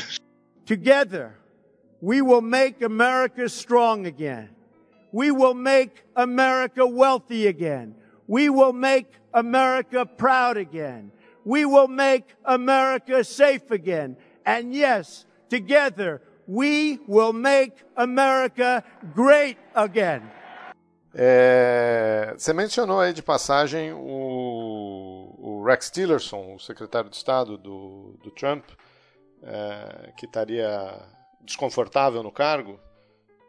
Together, we will make America strong again. We will make America wealthy again. We will make America proud again. we will make America safe again. And yes, together, we will make America great again. É, você mencionou aí de passagem o, o, Rex Tillerson, o secretário de Estado do, do Trump, é, que estaria desconfortável no cargo.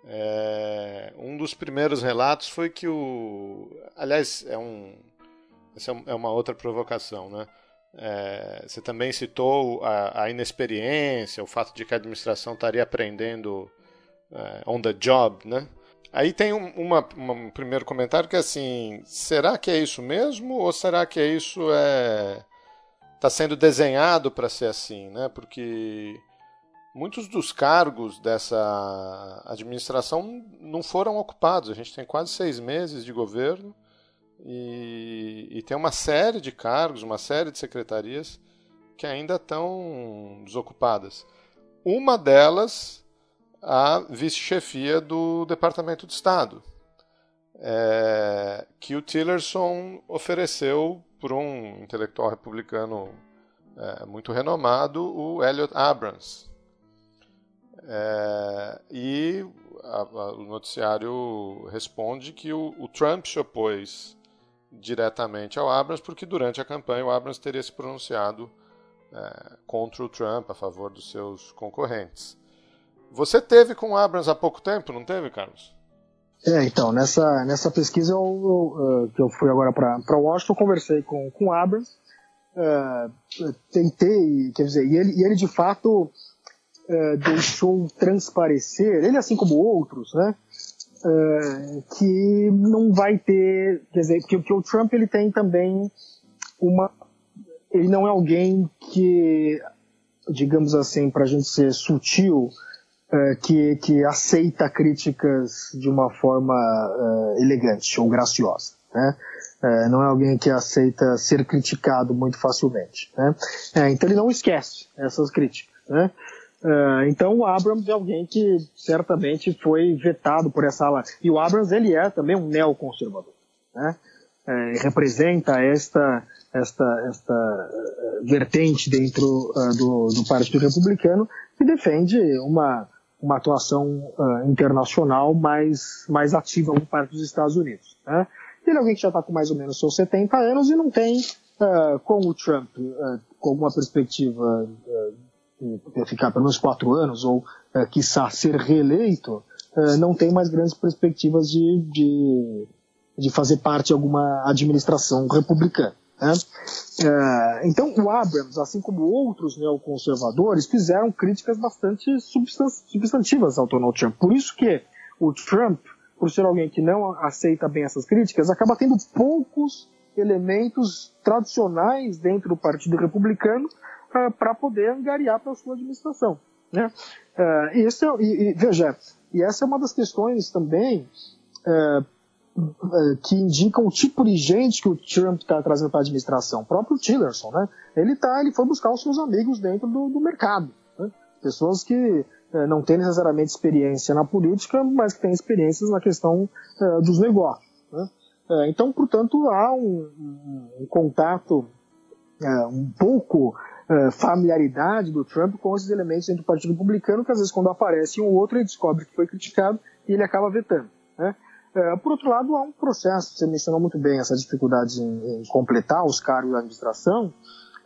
É, um dos primeiros relatos foi que o. Aliás, é um. Essa é uma outra provocação, né? É, você também citou a, a, inexperiência, o fato de que a administração estaria aprendendo é, on the job, né? Aí tem um, uma, uma, um primeiro comentário que é assim: será que é isso mesmo ou será que é isso é está sendo desenhado para ser assim, né? Porque muitos dos cargos dessa administração não foram ocupados. A gente tem quase seis meses de governo e, e tem uma série de cargos, uma série de secretarias que ainda estão desocupadas. Uma delas, a vice-chefia do Departamento de Estado, é, que o Tillerson ofereceu para um intelectual republicano é, muito renomado, o Elliot Abrams. É, e a, a, o noticiário responde que o, o, Trump se opôs diretamente ao Abrams, porque durante a campanha o Abrams teria se pronunciado é, contra o Trump, a favor dos seus concorrentes. Você teve com o Abrams há pouco tempo, não teve, Carlos? É, então, nessa, nessa pesquisa eu, eu, que eu fui agora para Washington, conversei com, com o Abrams, uh, tentei, quer dizer, e ele, e ele de fato uh, deixou transparecer, ele assim como outros, né, uh, que não vai ter, quer dizer, que, o Trump ele tem também uma, ele não é alguém que, digamos assim, para a gente ser sutil, uh, que, que aceita críticas de uma forma elegante ou graciosa. Né? Uh, não é alguém que aceita ser criticado muito facilmente. Né? É, então ele não esquece essas críticas. Né? Então o Abrams é alguém que certamente foi vetado por essa ala. E o Abrams ele é também um neoconservador. Né? representa esta esta, esta vertente dentro uh, do, do Partido Republicano que defende uma uma atuação uh, internacional mais, mais ativa por parte dos Estados Unidos. Né? Ele é alguém que já está com mais ou menos seus 70 anos e não tem, com o Trump, com alguma perspectiva ficar pelo menos quatro anos ou, uh, quiçá, ser reeleito, não tem mais grandes perspectivas de, de, de fazer parte de alguma administração republicana. Né? É, então, o Abrams, assim como outros neoconservadores, fizeram críticas bastante substantivas ao Donald Trump. Por isso que o Trump, por ser alguém que não aceita bem essas críticas, acaba tendo poucos elementos tradicionais dentro do Partido Republicano para poder angariar para a sua administração. Né? Uh, e, esse é, e, e, veja, e essa é uma das questões também uh, eh, que indicam o tipo de gente que o Trump está trazendo para a administração. O próprio Tillerson, né? Ele tá, ele foi buscar os seus amigos dentro do, do mercado, né? pessoas que não têm necessariamente experiência na política, mas que têm experiências na questão dos negócios. Né? Então, portanto, há um, um, um contato um pouco familiaridade do Trump com esses elementos dentro do Partido Republicano, que às vezes quando aparece um ou outro ele descobre que foi criticado e ele acaba vetando. Né? É, por outro lado, há um processo, você mencionou muito bem essa dificuldade em, em completar os cargos da administração.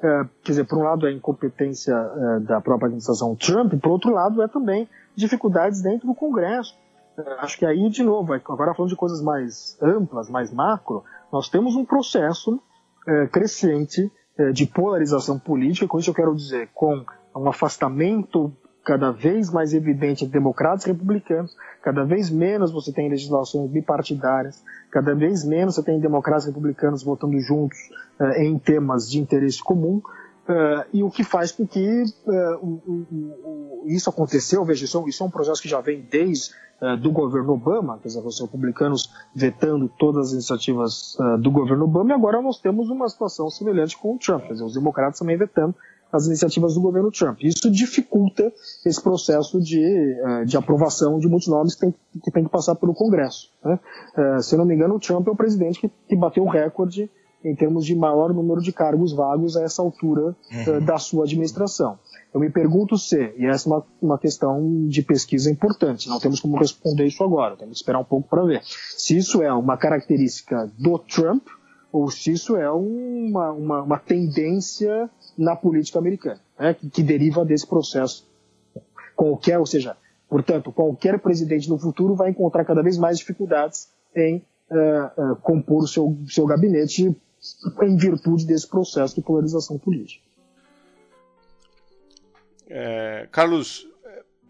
É, quer dizer, por um lado é a incompetência é, da própria administração Trump, por outro lado é também dificuldades dentro do Congresso. É, acho que aí, de novo, agora falando de coisas mais amplas, mais macro, nós temos um processo é, crescente é, de polarização política, com isso eu quero dizer, com um afastamento cada vez mais evidente entre democratas e republicanos, cada vez menos você tem legislações bipartidárias, cada vez menos você tem democratas e republicanos votando juntos uh, em temas de interesse comum, uh, e o que faz com que uh, o, o, o, isso aconteceu, veja, isso, é isso, é um processo que já vem desde do governo Obama, quer dizer, os republicanos vetando todas as iniciativas do governo Obama, e agora nós temos uma situação semelhante com o Trump, quer dizer, os democratas também vetando as iniciativas do governo Trump. Isso dificulta esse processo de, de aprovação de muitos nomes que tem, que tem que passar pelo Congresso. Né? Se eu não me engano, o Trump é o presidente que, que bateu o recorde em termos de maior número de cargos vagos a essa altura eh, uhum. da sua administração. Eu me pergunto se, e essa é uma, uma questão de pesquisa importante, não temos como responder isso agora, temos que esperar um pouco para ver. Se isso é uma característica do Trump, ou se isso é uma, uma, uma tendência na política americana, né, que, que, deriva desse processo. Qualquer, ou seja, portanto, qualquer presidente no futuro vai encontrar cada vez mais dificuldades em uh, uh, compor o seu, seu gabinete em virtude desse processo de polarização política. É, Carlos,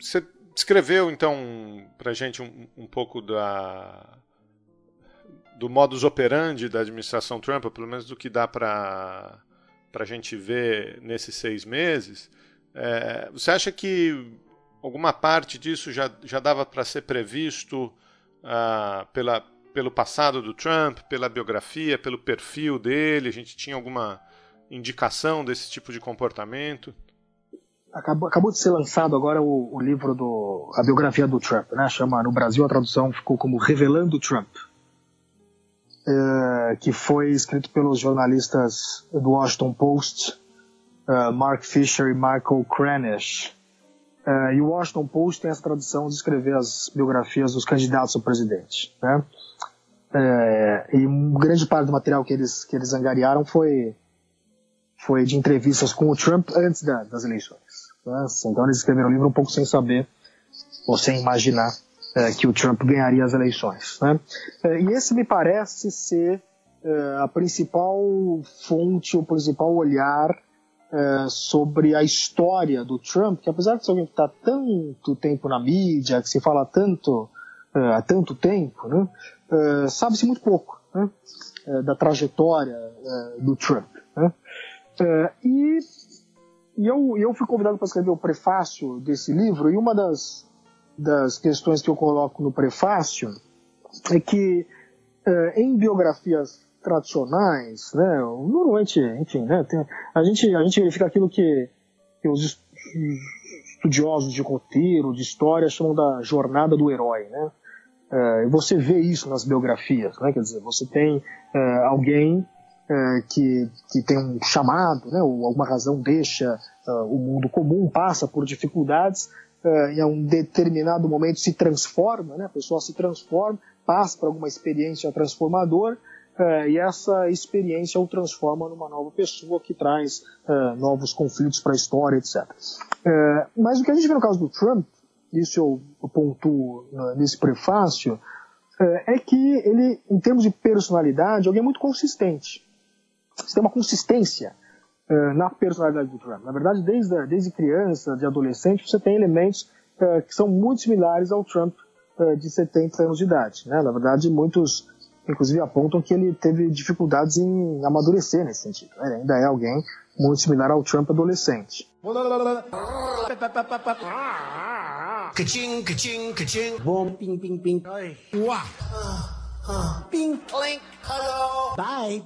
você descreveu então para gente um, um, pouco da do modus operandi da administração Trump, pelo menos do que dá para a gente ver nesses seis meses. É, você acha que alguma parte disso já, já dava para ser previsto uh, pela, pelo passado do Trump, pela biografia, pelo perfil dele? A gente tinha alguma indicação desse tipo de comportamento? Acabou, acabou de ser lançado agora o, o livro do a biografia do Trump, né? Chama no Brasil a tradução ficou como Revelando Trump, é, que foi escrito pelos jornalistas do Washington Post, uh, Mark Fisher e Michael Kranish. Uh, e o Washington Post tem essa tradição de escrever as biografias dos candidatos ao presidente, né? É, e grande parte do material que eles que eles angariaram foi foi de entrevistas com o Trump antes da, das eleições. Né? Então eles escreveram o livro um pouco sem saber ou sem imaginar é, que o Trump ganharia as eleições. Né? É, e esse me parece ser é, a principal fonte, o principal olhar é, sobre a história do Trump, que apesar de ser alguém que está tanto tempo na mídia, que se fala tanto é, há tanto tempo, né? É, sabe-se muito pouco né? da trajetória do Trump. Né? e e eu, eu fui convidado para escrever o prefácio desse livro, e uma das, das questões que eu coloco no prefácio é que é, em biografias tradicionais, né, normalmente, enfim, né, tem, a, gente, a gente verifica aquilo que, que os estudiosos de roteiro, de história, chamam da jornada do herói, né? É, você vê isso nas biografias, né? Quer dizer, você tem é, alguém é, que, que tem um chamado, né, ou alguma razão deixa uh, o mundo comum, passa por dificuldades, uh, em um determinado momento se transforma, né, a pessoa se transforma, passa por alguma experiência transformadora, uh, e essa experiência o transforma numa nova pessoa que traz novos conflitos para a história, etc. mas o que a gente vê no caso do Trump, isso eu, pontuo nesse prefácio, é que ele, em termos de personalidade, é alguém muito consistente. Você tem uma consistência uh, na personalidade do Trump. Na verdade, desde, desde criança, de adolescente, você tem elementos que são muito similares ao Trump de 70 anos de idade. Né? Na verdade, muitos, inclusive, apontam que ele teve dificuldades em amadurecer nesse sentido. Ele ainda é alguém muito similar ao Trump adolescente. Bom, clink, hello, bye.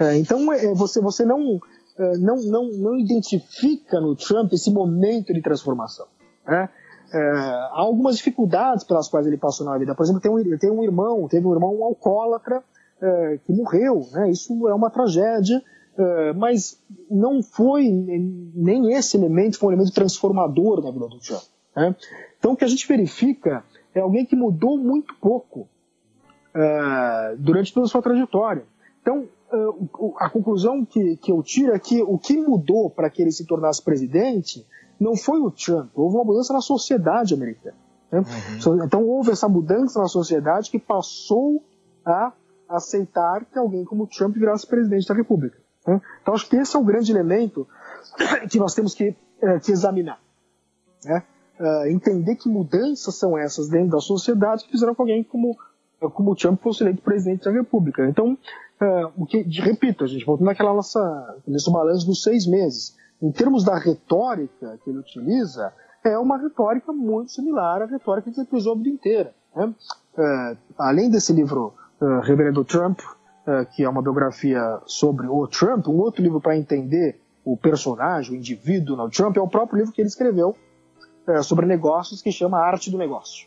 É, então é, você, você não, é, não, não, não identifica no Trump esse momento de transformação. Né? É, há algumas dificuldades pelas quais ele passou na vida. Por exemplo, tem um, tem um irmão, teve um irmão alcoólatra é, que morreu. Né? Isso é uma tragédia, é, mas não foi nem esse elemento foi um elemento transformador na vida do Trump. Né? Então o que a gente verifica é alguém que mudou muito pouco uh, durante toda a sua trajetória. Então, uh, a conclusão que, que eu tiro é que o que mudou para que ele se tornasse presidente não foi o Trump, houve uma mudança na sociedade americana. Né? Uhum. Então, houve essa mudança na sociedade que passou a aceitar que alguém como Trump virasse presidente da República. Né? Então, acho que esse é o grande elemento [coughs] que nós temos que, eh, que examinar. Né? Uh, entender que mudanças são essas dentro da sociedade que fizeram com alguém como como o Trump fosse eleito presidente da República. Então, uh, o que, repito, a gente volta naquela nossa, nesse balanço dos seis meses. Em termos da retórica que ele utiliza, é uma retórica muito similar à retórica que ele vida inteira. Né? Uh, além desse livro uh, Reverendo Trump, uh, que é uma biografia sobre o Trump, um outro livro para entender o personagem, o indivíduo Donald Trump, é o próprio livro que ele escreveu sobre negócios, que chama Arte do Negócio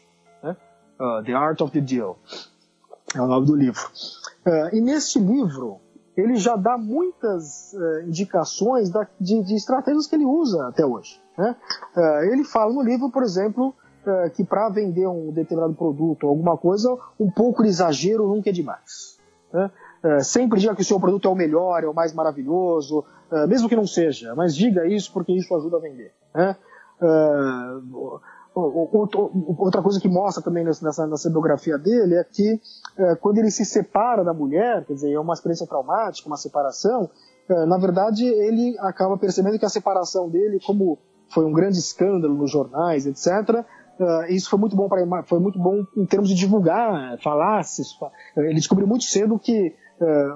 uh, The Art of the Deal. É o nome do livro. E neste livro, ele já dá muitas uh, indicações da, de, de, estratégias que ele usa até hoje. Né? Uh, ele fala no livro, por exemplo, que para vender um determinado produto ou alguma coisa, um pouco de exagero nunca é demais. Né? sempre diga que o seu produto é o melhor, é o mais maravilhoso, mesmo que não seja, mas diga isso porque isso ajuda a vender. Né? Outra coisa que mostra também nessa, nessa biografia dele é que é, quando ele se separa da mulher, quer dizer, é uma experiência traumática, uma separação, é, na verdade ele acaba percebendo que a separação dele, como foi um grande escândalo nos jornais, etc., Uh, isso foi muito bom para foi muito bom em termos de divulgar, falar. Ele descobriu muito cedo que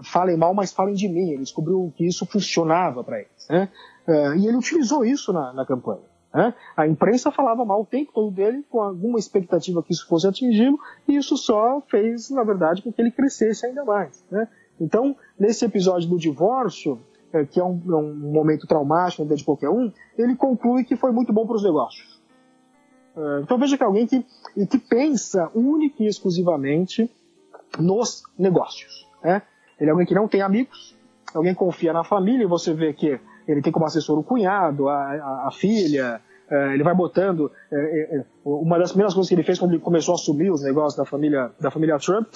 falem mal, mas falem de mim. Ele descobriu que isso funcionava para eles. Né? E ele utilizou isso na, na campanha. Né? A imprensa falava mal o tempo todo dele, com alguma expectativa que isso fosse atingi-lo, e isso só fez, na verdade, com que ele crescesse ainda mais. Né? Então, nesse episódio do divórcio, que é um, é um momento traumático na vida de qualquer um, ele conclui que foi muito bom para os negócios. É, então veja que é alguém que, que pensa única e exclusivamente nos negócios. Né? Ele é alguém que não tem amigos, alguém confia na família, e você vê que ele tem como assessor o cunhado, a, a, a filha, é, ele vai botando. É, uma das primeiras coisas que ele fez quando ele começou a assumir os negócios da família, da família Trump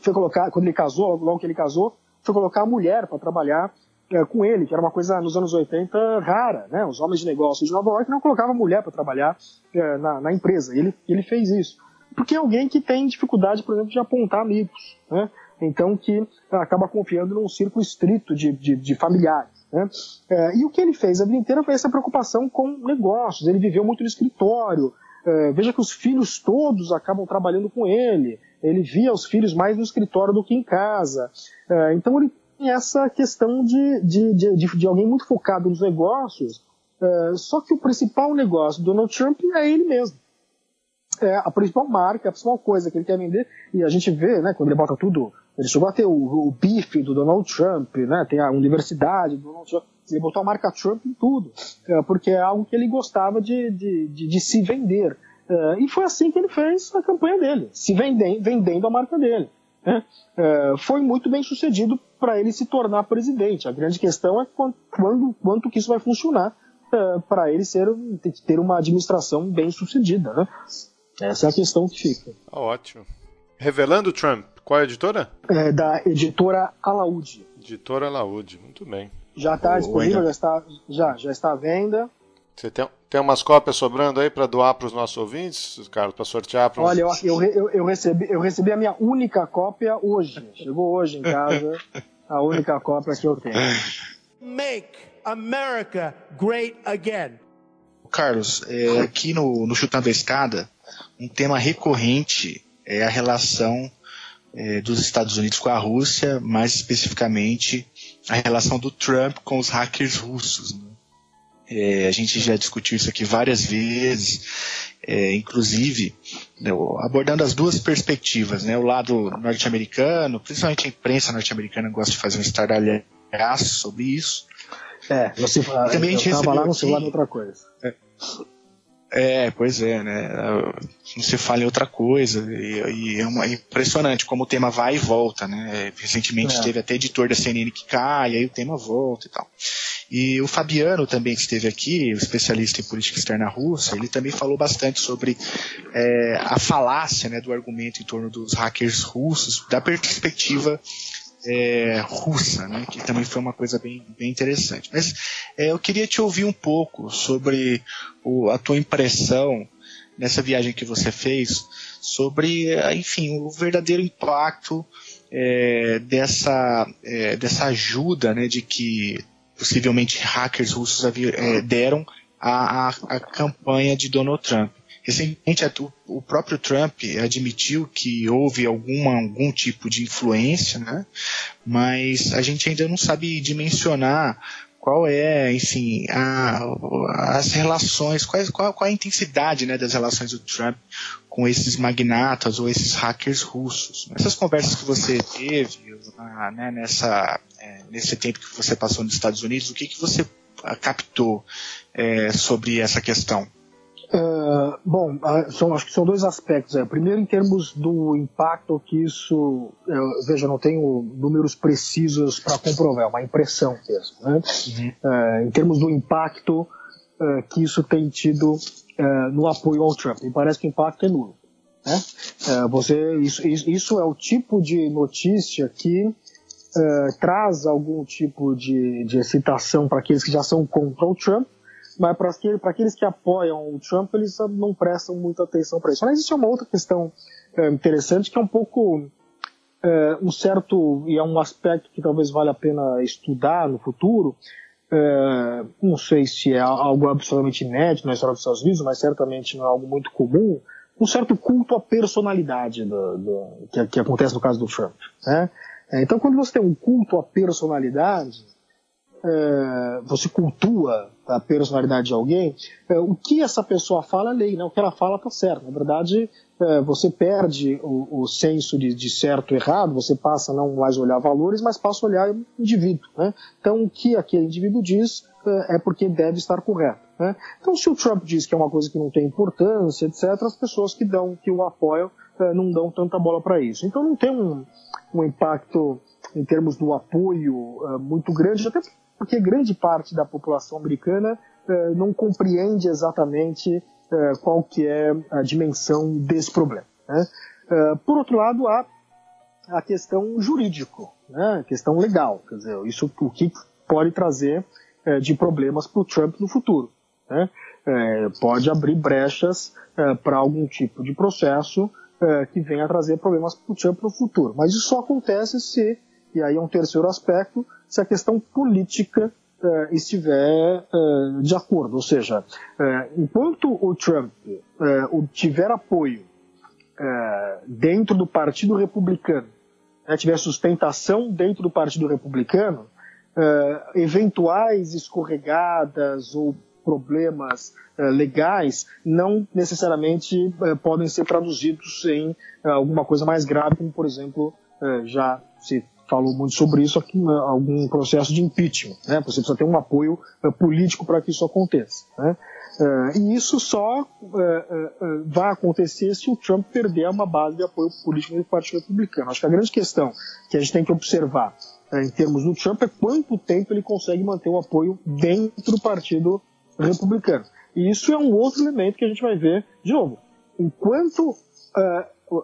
foi colocar, quando ele casou, logo que ele casou, foi colocar a mulher para trabalhar é, com ele, que era uma coisa nos anos 80 rara, né? Os homens de negócios de Nova York não colocavam mulher para trabalhar é, na, na, empresa. Ele, ele fez isso. Porque é alguém que tem dificuldade, por exemplo, de apontar amigos, né? Então que acaba confiando num círculo estrito de, de, de familiares. Né? É, e o que ele fez a vida inteira foi essa preocupação com negócios. Ele viveu muito no escritório. É, veja que os filhos todos acabam trabalhando com ele. Ele via os filhos mais no escritório do que em casa. É, então ele essa questão de, de, de, de alguém muito focado nos negócios, é, só que o principal negócio do Donald Trump é ele mesmo. É a principal marca, a principal coisa que ele quer vender, e a gente vê, né, quando ele bota tudo, ele chegou a ter o, o bife do Donald Trump, né, tem a universidade do Donald Trump, ele botou a marca Trump em tudo, é, porque é algo que ele gostava de, de, de, de se vender. É, e foi assim que ele fez a campanha dele, se vendendo, vendendo a marca dele. Né? É, foi muito bem sucedido para ele se tornar presidente. A grande questão é quando, quanto que isso vai funcionar para ele ser, ter uma administração bem sucedida. Né? Essa é a questão que fica. Ótimo. Revelando Trump, qual é a editora? É, da editora Alaúde. Editora Alaúde, muito bem. Já está disponível, já está, já, já está à venda. Você tem, tem umas cópias sobrando aí para doar para os nossos ouvintes, Carlos, para sortear? Pra Olha, eu, eu, eu, recebi, eu recebi a minha única cópia hoje. Chegou hoje em casa a única cópia que eu tenho. Make America great again. Carlos, é, aqui no, no Chutando a Escada, um tema recorrente é a relação é, dos Estados Unidos com a Rússia, mais especificamente a relação do Trump com os hackers russos. Né? É, a gente já discutiu isso aqui várias vezes, é, inclusive né, abordando as duas perspectivas, né, o lado norte-americano, principalmente a imprensa norte-americana gosta de fazer um estardalhaço sobre isso. É, você também a gente lá no celular outra coisa. É, é, pois é, né? Não se fala em outra coisa. E, e é, uma, é, impressionante como o tema vai e volta, né? Recentemente é. teve até editor da CNN que cai, aí o tema volta e tal. E o Fabiano também que esteve aqui, especialista em política externa russa, ele também falou bastante sobre é, a falácia né, do argumento em torno dos hackers russos, da perspectiva é, russa, né, que também foi uma coisa bem, bem interessante. Mas é, eu queria te ouvir um pouco sobre o, a tua impressão nessa viagem que você fez sobre, enfim, o verdadeiro impacto é, dessa, é, dessa ajuda né, de que possivelmente hackers russos é, deram à, à campanha de Donald Trump. Recentemente, o próprio Trump admitiu que houve alguma, algum tipo de influência, né? mas a gente ainda não sabe dimensionar qual é, enfim, a, as relações, qual, qual, a intensidade né, das relações do Trump com esses magnatas ou esses hackers russos. Essas conversas que você teve né, nessa, é, nesse tempo que você passou nos Estados Unidos, o que, que você captou é, sobre essa questão? Uh, bom, uh, são, acho que são dois aspectos. É. Primeiro, em termos do impacto que isso. Eu, veja, não tenho números precisos para comprovar, é uma impressão mesmo. Né? Uhum. Uh, em termos do impacto que isso tem tido no apoio ao Trump, me parece que o impacto é nulo. Né? você, isso, isso, é o tipo de notícia que traz algum tipo de, de excitação para aqueles que já são contra o Trump mas para aqueles que apoiam o Trump, eles não prestam muita atenção para isso. Mas existe uma outra questão é, interessante que é um pouco é, um certo e é um aspecto que talvez valha a pena estudar no futuro. É, não sei se é algo absolutamente inédito na história dos Estados Unidos, mas certamente não é algo muito comum. Um certo culto à personalidade do, do, que, que, acontece no caso do Trump. Né? É, então, quando você tem um culto à personalidade, é, você cultua a personalidade de alguém, é, o que essa pessoa fala é lei, né? o que ela fala está certo. Na verdade, é, você perde o, o senso de, de, certo e errado, você passa a não mais olhar valores, mas passa a olhar indivíduo. Né? Então, o que aquele indivíduo diz é, é porque deve estar correto. Né? Então, se o Trump diz que é uma coisa que não tem importância, etc., as pessoas que dão, que o apoiam, é, não dão tanta bola para isso. Então, não tem um, um impacto em termos do apoio é, muito grande, até porque grande parte da população americana eh, não compreende exatamente eh, qual que é a dimensão desse problema. Né? Eh, por outro lado, há a questão jurídico, né? a questão legal, quer dizer, isso o que pode trazer de problemas para o Trump no futuro. Né? pode abrir brechas para algum tipo de processo que venha a trazer problemas para o Trump no futuro. Mas isso só acontece se, e aí é um terceiro aspecto, se a questão política uh, estiver uh, de acordo. Ou seja, uh, enquanto o Trump tiver apoio dentro do Partido Republicano, né, tiver sustentação dentro do Partido Republicano, eventuais escorregadas ou problemas legais não necessariamente podem ser traduzidos em alguma coisa mais grave, como por exemplo já se falou muito sobre isso aqui, né, algum processo de impeachment. Né? Você precisa ter um apoio uh, político para que isso aconteça. Né? Uh, e isso só uh, vai acontecer se o Trump perder uma base de apoio político do Partido Republicano. Acho que a grande questão que a gente tem que observar em termos do Trump é quanto tempo ele consegue manter o apoio dentro do Partido Republicano. E isso é um outro elemento que a gente vai ver, de novo, enquanto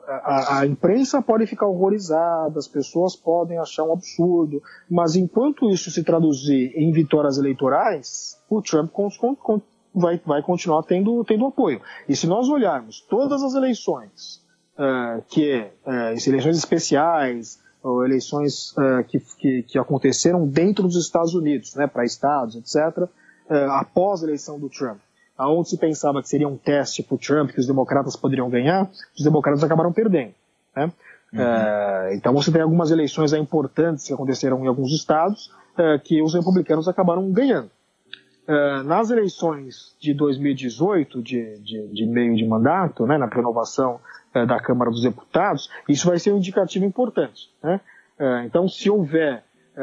a, a, imprensa pode ficar horrorizada, as pessoas podem achar um absurdo, mas enquanto isso se traduzir em vitórias eleitorais, o Trump com, com, vai, vai continuar tendo, tendo apoio. E se nós olharmos todas as eleições, uh, que uh, eleições especiais, ou eleições uh, que, que, que, aconteceram dentro dos Estados Unidos, né, para estados, etc., após a eleição do Trump, aonde se pensava que seria um teste para o Trump, que os democratas poderiam ganhar, os democratas acabaram perdendo. Né? Uhum. É, então você tem algumas eleições importantes que aconteceram em alguns estados é, que os republicanos acabaram ganhando. É, nas eleições de 2018, de, de, de, meio de mandato, né, na renovação é, da Câmara dos Deputados, isso vai ser um indicativo importante. Né? É, então, se houver é,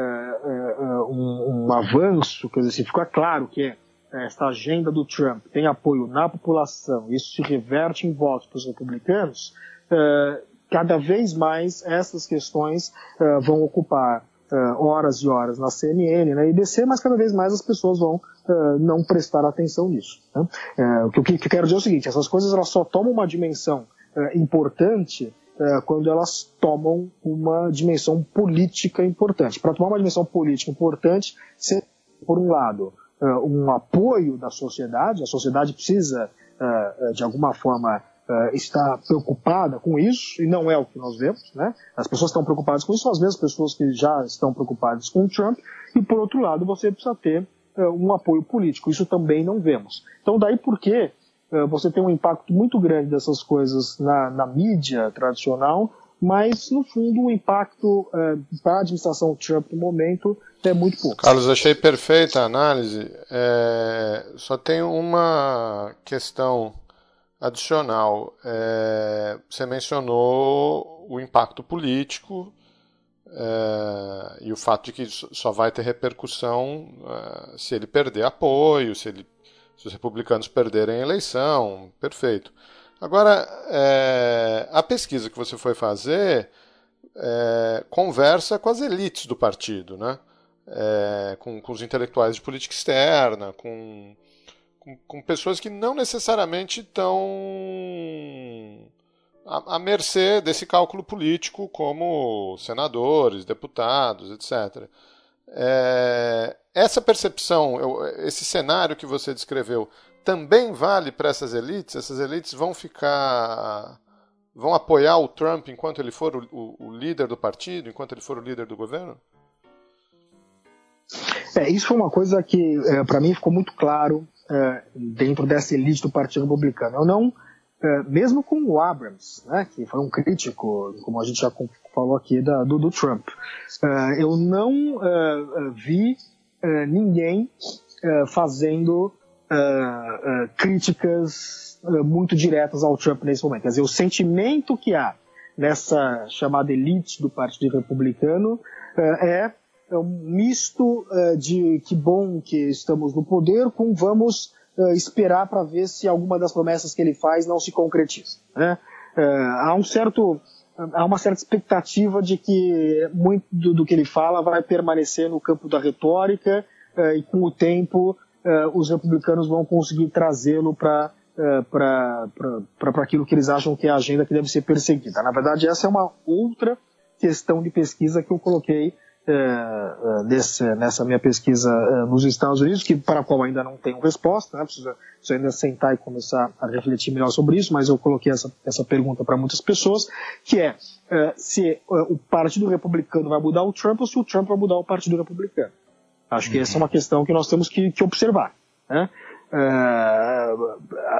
um, um, avanço, quer dizer, se ficar claro que esta agenda do Trump tem apoio na população, isso se reverte em votos para os republicanos, uh, cada vez mais essas questões uh, vão ocupar uh, horas e horas na CNN, na IBC, mas cada vez mais as pessoas vão não prestar atenção nisso. Né? o que, que eu quero dizer é o seguinte, essas coisas elas só tomam uma dimensão importante quando elas tomam uma dimensão política importante. Para tomar uma dimensão política importante, você, por um lado, uh, um apoio da sociedade, a sociedade precisa, uh, de alguma forma, uh, estar preocupada com isso, e não é o que nós vemos, né? As pessoas estão preocupadas com isso, são as mesmas pessoas que já estão preocupadas com o Trump, e por outro lado, você precisa ter um apoio político, isso também não vemos. Então, daí por que você tem um impacto muito grande dessas coisas na, na mídia tradicional, mas no fundo o impacto para a administração Trump no momento é muito pouco. Carlos, achei perfeita a análise. É, só tem uma questão adicional. É, você mencionou o impacto político é, e o fato de que só vai ter repercussão é, se ele perder apoio, se, ele, se os republicanos perderem a eleição. Perfeito. Agora, é, a pesquisa que você foi fazer é, conversa com as elites do partido, né? é, com, com, os intelectuais de política externa, com, com, com pessoas que não necessariamente estão à, à mercê desse cálculo político, como senadores, deputados, etc. É, essa percepção, esse cenário que você descreveu, também vale para essas elites? Essas elites vão ficar. vão apoiar o Trump enquanto ele for o, o, o líder do partido, enquanto ele for o líder do governo? É, isso foi uma coisa que, é, para mim, ficou muito claro é, dentro dessa elite do Partido Republicano. Eu não, é, mesmo com o Abrams, né, que foi um crítico, como a gente já falou aqui, da, do, do, Trump, é, eu não é, vi ninguém fazendo críticas muito diretas ao Trump nesse momento. Quer dizer, o sentimento que há nessa chamada elite do Partido Republicano é é um misto uh, de que bom que estamos no poder com vamos uh, esperar para ver se alguma das promessas que ele faz não se concretiza. Né? Uh, há um certo há uma certa expectativa de que muito do, que ele fala vai permanecer no campo da retórica e com o tempo os republicanos vão conseguir trazê-lo para para aquilo que eles acham que é a agenda que deve ser perseguida. Na verdade, essa é uma outra questão de pesquisa que eu coloquei é, é, nessa minha pesquisa é, nos Estados Unidos, que para a qual ainda não tenho resposta, né? preciso, preciso, ainda sentar e começar a refletir melhor sobre isso, mas eu coloquei essa, essa pergunta para muitas pessoas, que é se o Partido Republicano vai mudar o Trump ou se o Trump vai mudar o Partido Republicano. Acho que essa é uma questão que nós temos que, que observar. Né?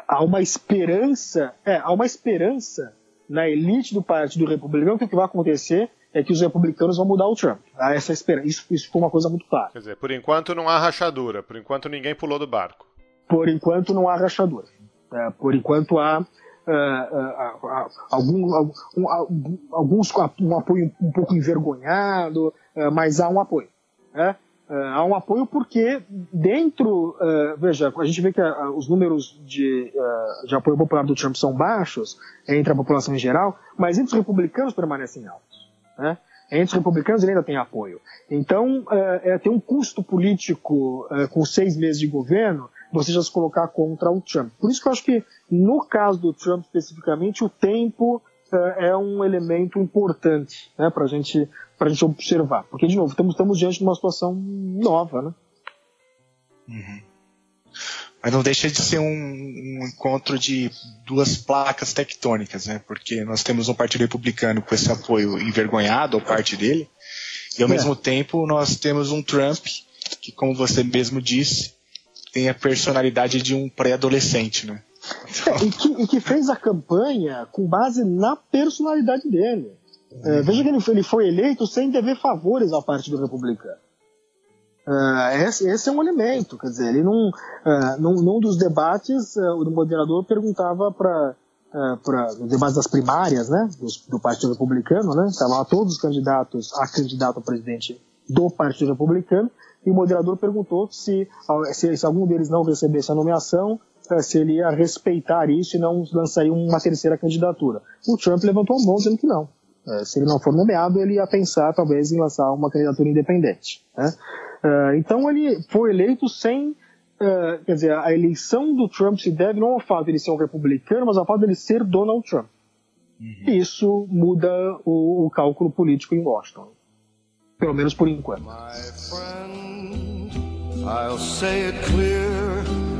há uma esperança, é, há uma esperança na elite do Partido Republicano que o que vai acontecer é que os republicanos vão mudar o Trump. Há essa esperança. Isso, isso foi uma coisa muito clara. Quer dizer, por enquanto não há rachadura, por enquanto ninguém pulou do barco. Por enquanto não há rachadura. É, por enquanto há uh, uh, uh, algum, alguns um apoio um pouco envergonhado, mas há um apoio. Né? Há um apoio porque dentro, veja, a gente vê que os números de, de apoio popular do Trump são baixos entre a população em geral, mas entre os republicanos permanecem altos. Né? Entre os republicanos ele ainda tem apoio. Então, é, tem um custo político com seis meses de governo você já se colocar contra o Trump. Por isso que eu acho que, no caso do Trump especificamente, o tempo é, um elemento importante né, para gente, a gente observar. Porque, de novo, estamos, estamos diante de uma situação nova. Né? Uhum. Mas não deixa de ser um, um, encontro de duas placas tectônicas, né? Porque nós temos um partido republicano com esse apoio envergonhado ao parte dele, e ao é. mesmo tempo nós temos um Trump que, como você mesmo disse, tem a personalidade de um pré-adolescente, né? É, [laughs] e, que, e, que, fez a campanha com base na personalidade dele. É, veja que ele foi, ele foi eleito sem dever favores ao Partido Republicano. Uh, esse, esse, é um elemento, quer dizer, ele não, uh, num, num dos debates, uh, o moderador perguntava para para no debate das primárias, né, do, do Partido Republicano, né, estavam lá todos os candidatos a candidato a presidente do Partido Republicano, e o moderador perguntou se, se, se algum deles não recebesse a nomeação, se ele ia respeitar isso e não lançaria uma terceira candidatura. O Trump levantou a mão dizendo que não. se ele não for nomeado, ele ia pensar talvez em lançar uma candidatura independente. Né? Uh, então ele foi eleito sem. Uh, quer dizer, a eleição do Trump se deve não ao fato de ele ser um republicano, mas ao fato de ele ser Donald Trump. Uhum. E isso muda o, o, cálculo político em Washington. Pelo menos por enquanto. My friend, I'll say it clear.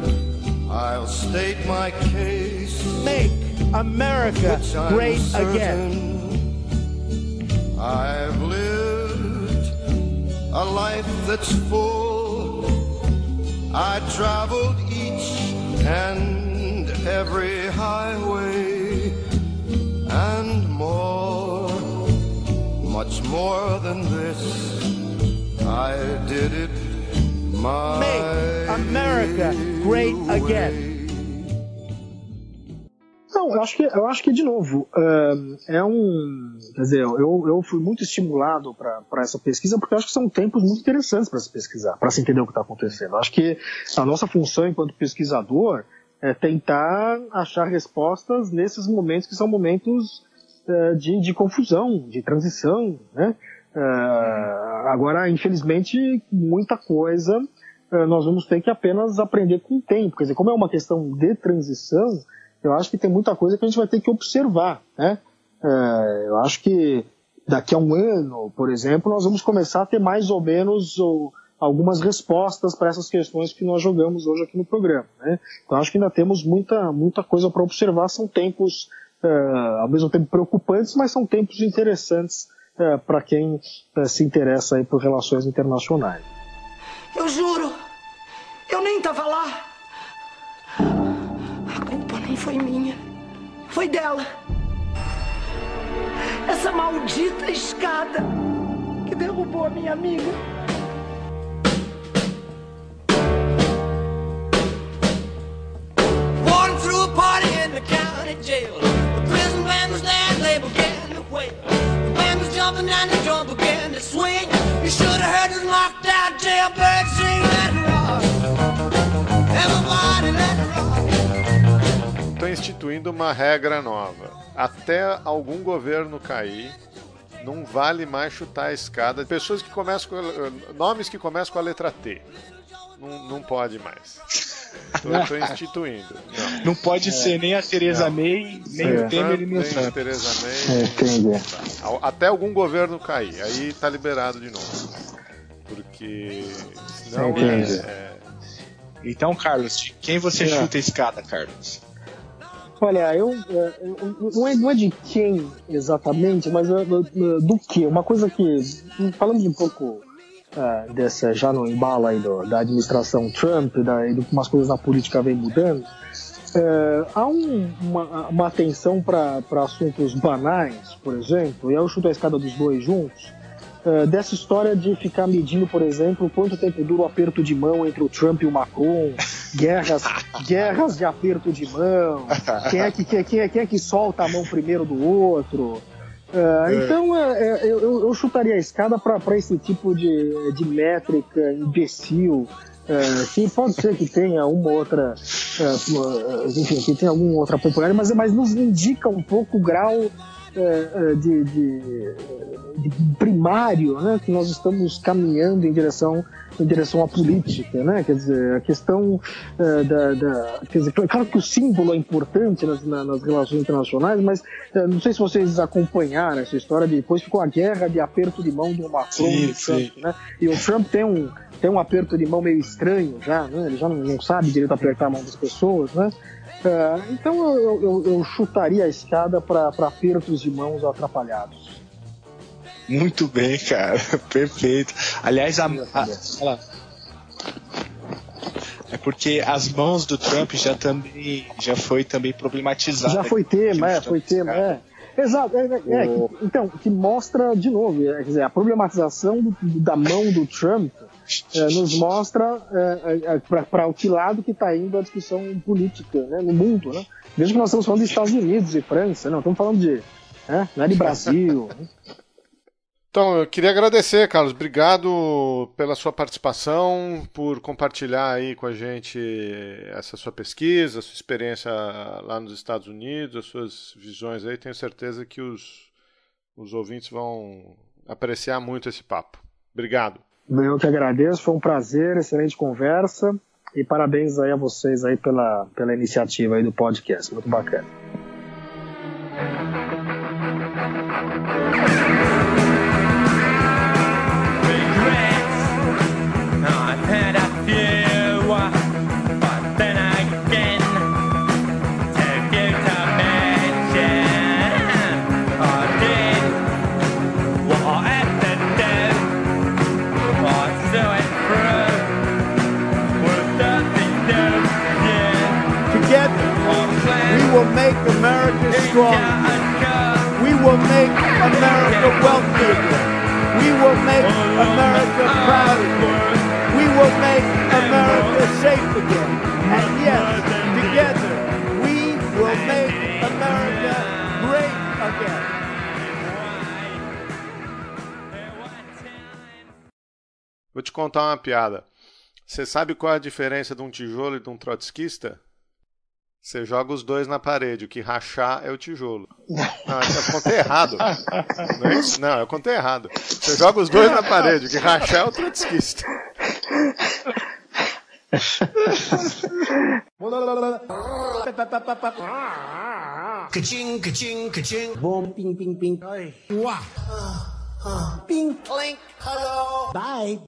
I'll state my case. Make America great again. I've lived a life that's full. I traveled each and every highway and more, much more than this. I did it Make America great again. Não, eu acho que, eu acho que de novo, é um. Quer dizer, eu, eu fui muito estimulado para essa pesquisa porque eu acho que são tempos muito interessantes para se pesquisar, para se entender o que está acontecendo. Eu acho que a nossa função enquanto pesquisador é tentar achar respostas nesses momentos que são momentos uh, de, de confusão, de transição, né? Uh, agora, infelizmente, muita coisa nós vamos ter que apenas aprender com o tempo. Quer dizer, como é uma questão de transição, eu acho que tem muita coisa que a gente vai ter que observar, né? É, eu acho que daqui a um ano, por exemplo, nós vamos começar a ter mais ou menos ou, algumas respostas para essas questões que nós jogamos hoje aqui no programa. Né? Então acho que ainda temos muita, muita coisa para observar. São tempos, uh, ao mesmo tempo preocupantes, mas são tempos interessantes uh, para quem se interessa aí por relações internacionais. Eu juro, eu nem estava lá. A culpa nem foi minha, foi dela. Essa maldita escada que derrubou a minha amiga. jail. The prison band was there and they began to wail. Jumping and the drum began to swing. You should have heard out jailbird sing. Rock. Everybody let rock. Estou instituindo uma regra nova. Até algum governo cair, não vale mais chutar a escada. Pessoas que começam com, nomes que começam com a letra T. Não, não pode mais. Estou instituindo. Não, não pode é. ser nem a Teresa May, nem é. o Temer e nem o Trump. Teresa May. É, entendi. Até algum governo cair, aí tá liberado de novo. Porque senão é, é, Então, Carlos, de quem você chuta a escada, Carlos? Olha, eu, eu, não, é, não é de quem exatamente, mas do que? Uma coisa que, falando um pouco uh, dessa, já no embalo aí do, da administração Trump, da, e do umas coisas na política vem mudando, uh, há um, uma, uma, atenção para assuntos banais, por exemplo, e eu chuto a escada dos dois juntos, uh, dessa história de ficar medindo, por exemplo, quanto tempo dura o aperto de mão entre o Trump e o Macron, guerras, [laughs] guerras de aperto de mão, quem é, que, quem, é, quem é que solta a mão primeiro do outro. É, é, então é, é eu, eu, chutaria a escada para esse tipo de, de métrica imbecil. Que pode ser que tenha uma outra, enfim, que tenha alguma outra popularidade, mas, mas nos indica um pouco o grau de, de, de, primário, né, que nós estamos caminhando em direção em direção à política, né? Quer dizer, a questão uh, da, da, quer dizer, claro que o símbolo é importante nas, nas relações internacionais, mas uh, não sei se vocês acompanharam essa história de depois ficou a guerra de aperto de mão do Macron sim, e Trump, né? E o Trump tem um tem um aperto de mão meio estranho já, né? Ele já não, não sabe direito apertar a mão das pessoas, né? Uh, então eu, eu, eu, chutaria a escada para apertos de mãos atrapalhados. Muito bem, cara. [laughs] Perfeito. Aliás, a, a, é porque as mãos do Trump já também já foi também problematizada. Já foi tema, é, foi tema, é. Exato, é, é, o... que, então, que mostra, de novo, é, quer dizer, a problematização do, da mão do Trump é, nos mostra é, é, para o que lado que está indo a discussão política né, no mundo. Né? Que nós estamos falando de Estados Unidos e França, não, estamos falando de, né, não é de Brasil. Então, eu queria agradecer, Carlos. Obrigado pela sua participação, por compartilhar aí com a gente essa sua pesquisa, sua experiência lá nos Estados Unidos, as suas visões aí. Tenho certeza que os, os ouvintes vão apreciar muito esse papo. Obrigado. Eu que agradeço, foi um prazer, excelente conversa e parabéns aí a vocês aí pela, pela iniciativa aí do podcast, muito bacana. Strong. We will make America wealthy again. We will make America proud again. We will make America safe again. And yes, together, we will make America great again. Vou te contar uma piada. Você sabe qual é a diferença de um tijolo e de um trotskista? Você joga os dois na parede, o que rachar é o tijolo. Não, eu contei errado. Não, é isso? não, eu contei errado. Você joga os dois na parede, o que rachar é o trotskista. Bom, ping, ping, ping. Ai. Uá. Ping, clink. Hello. Bye.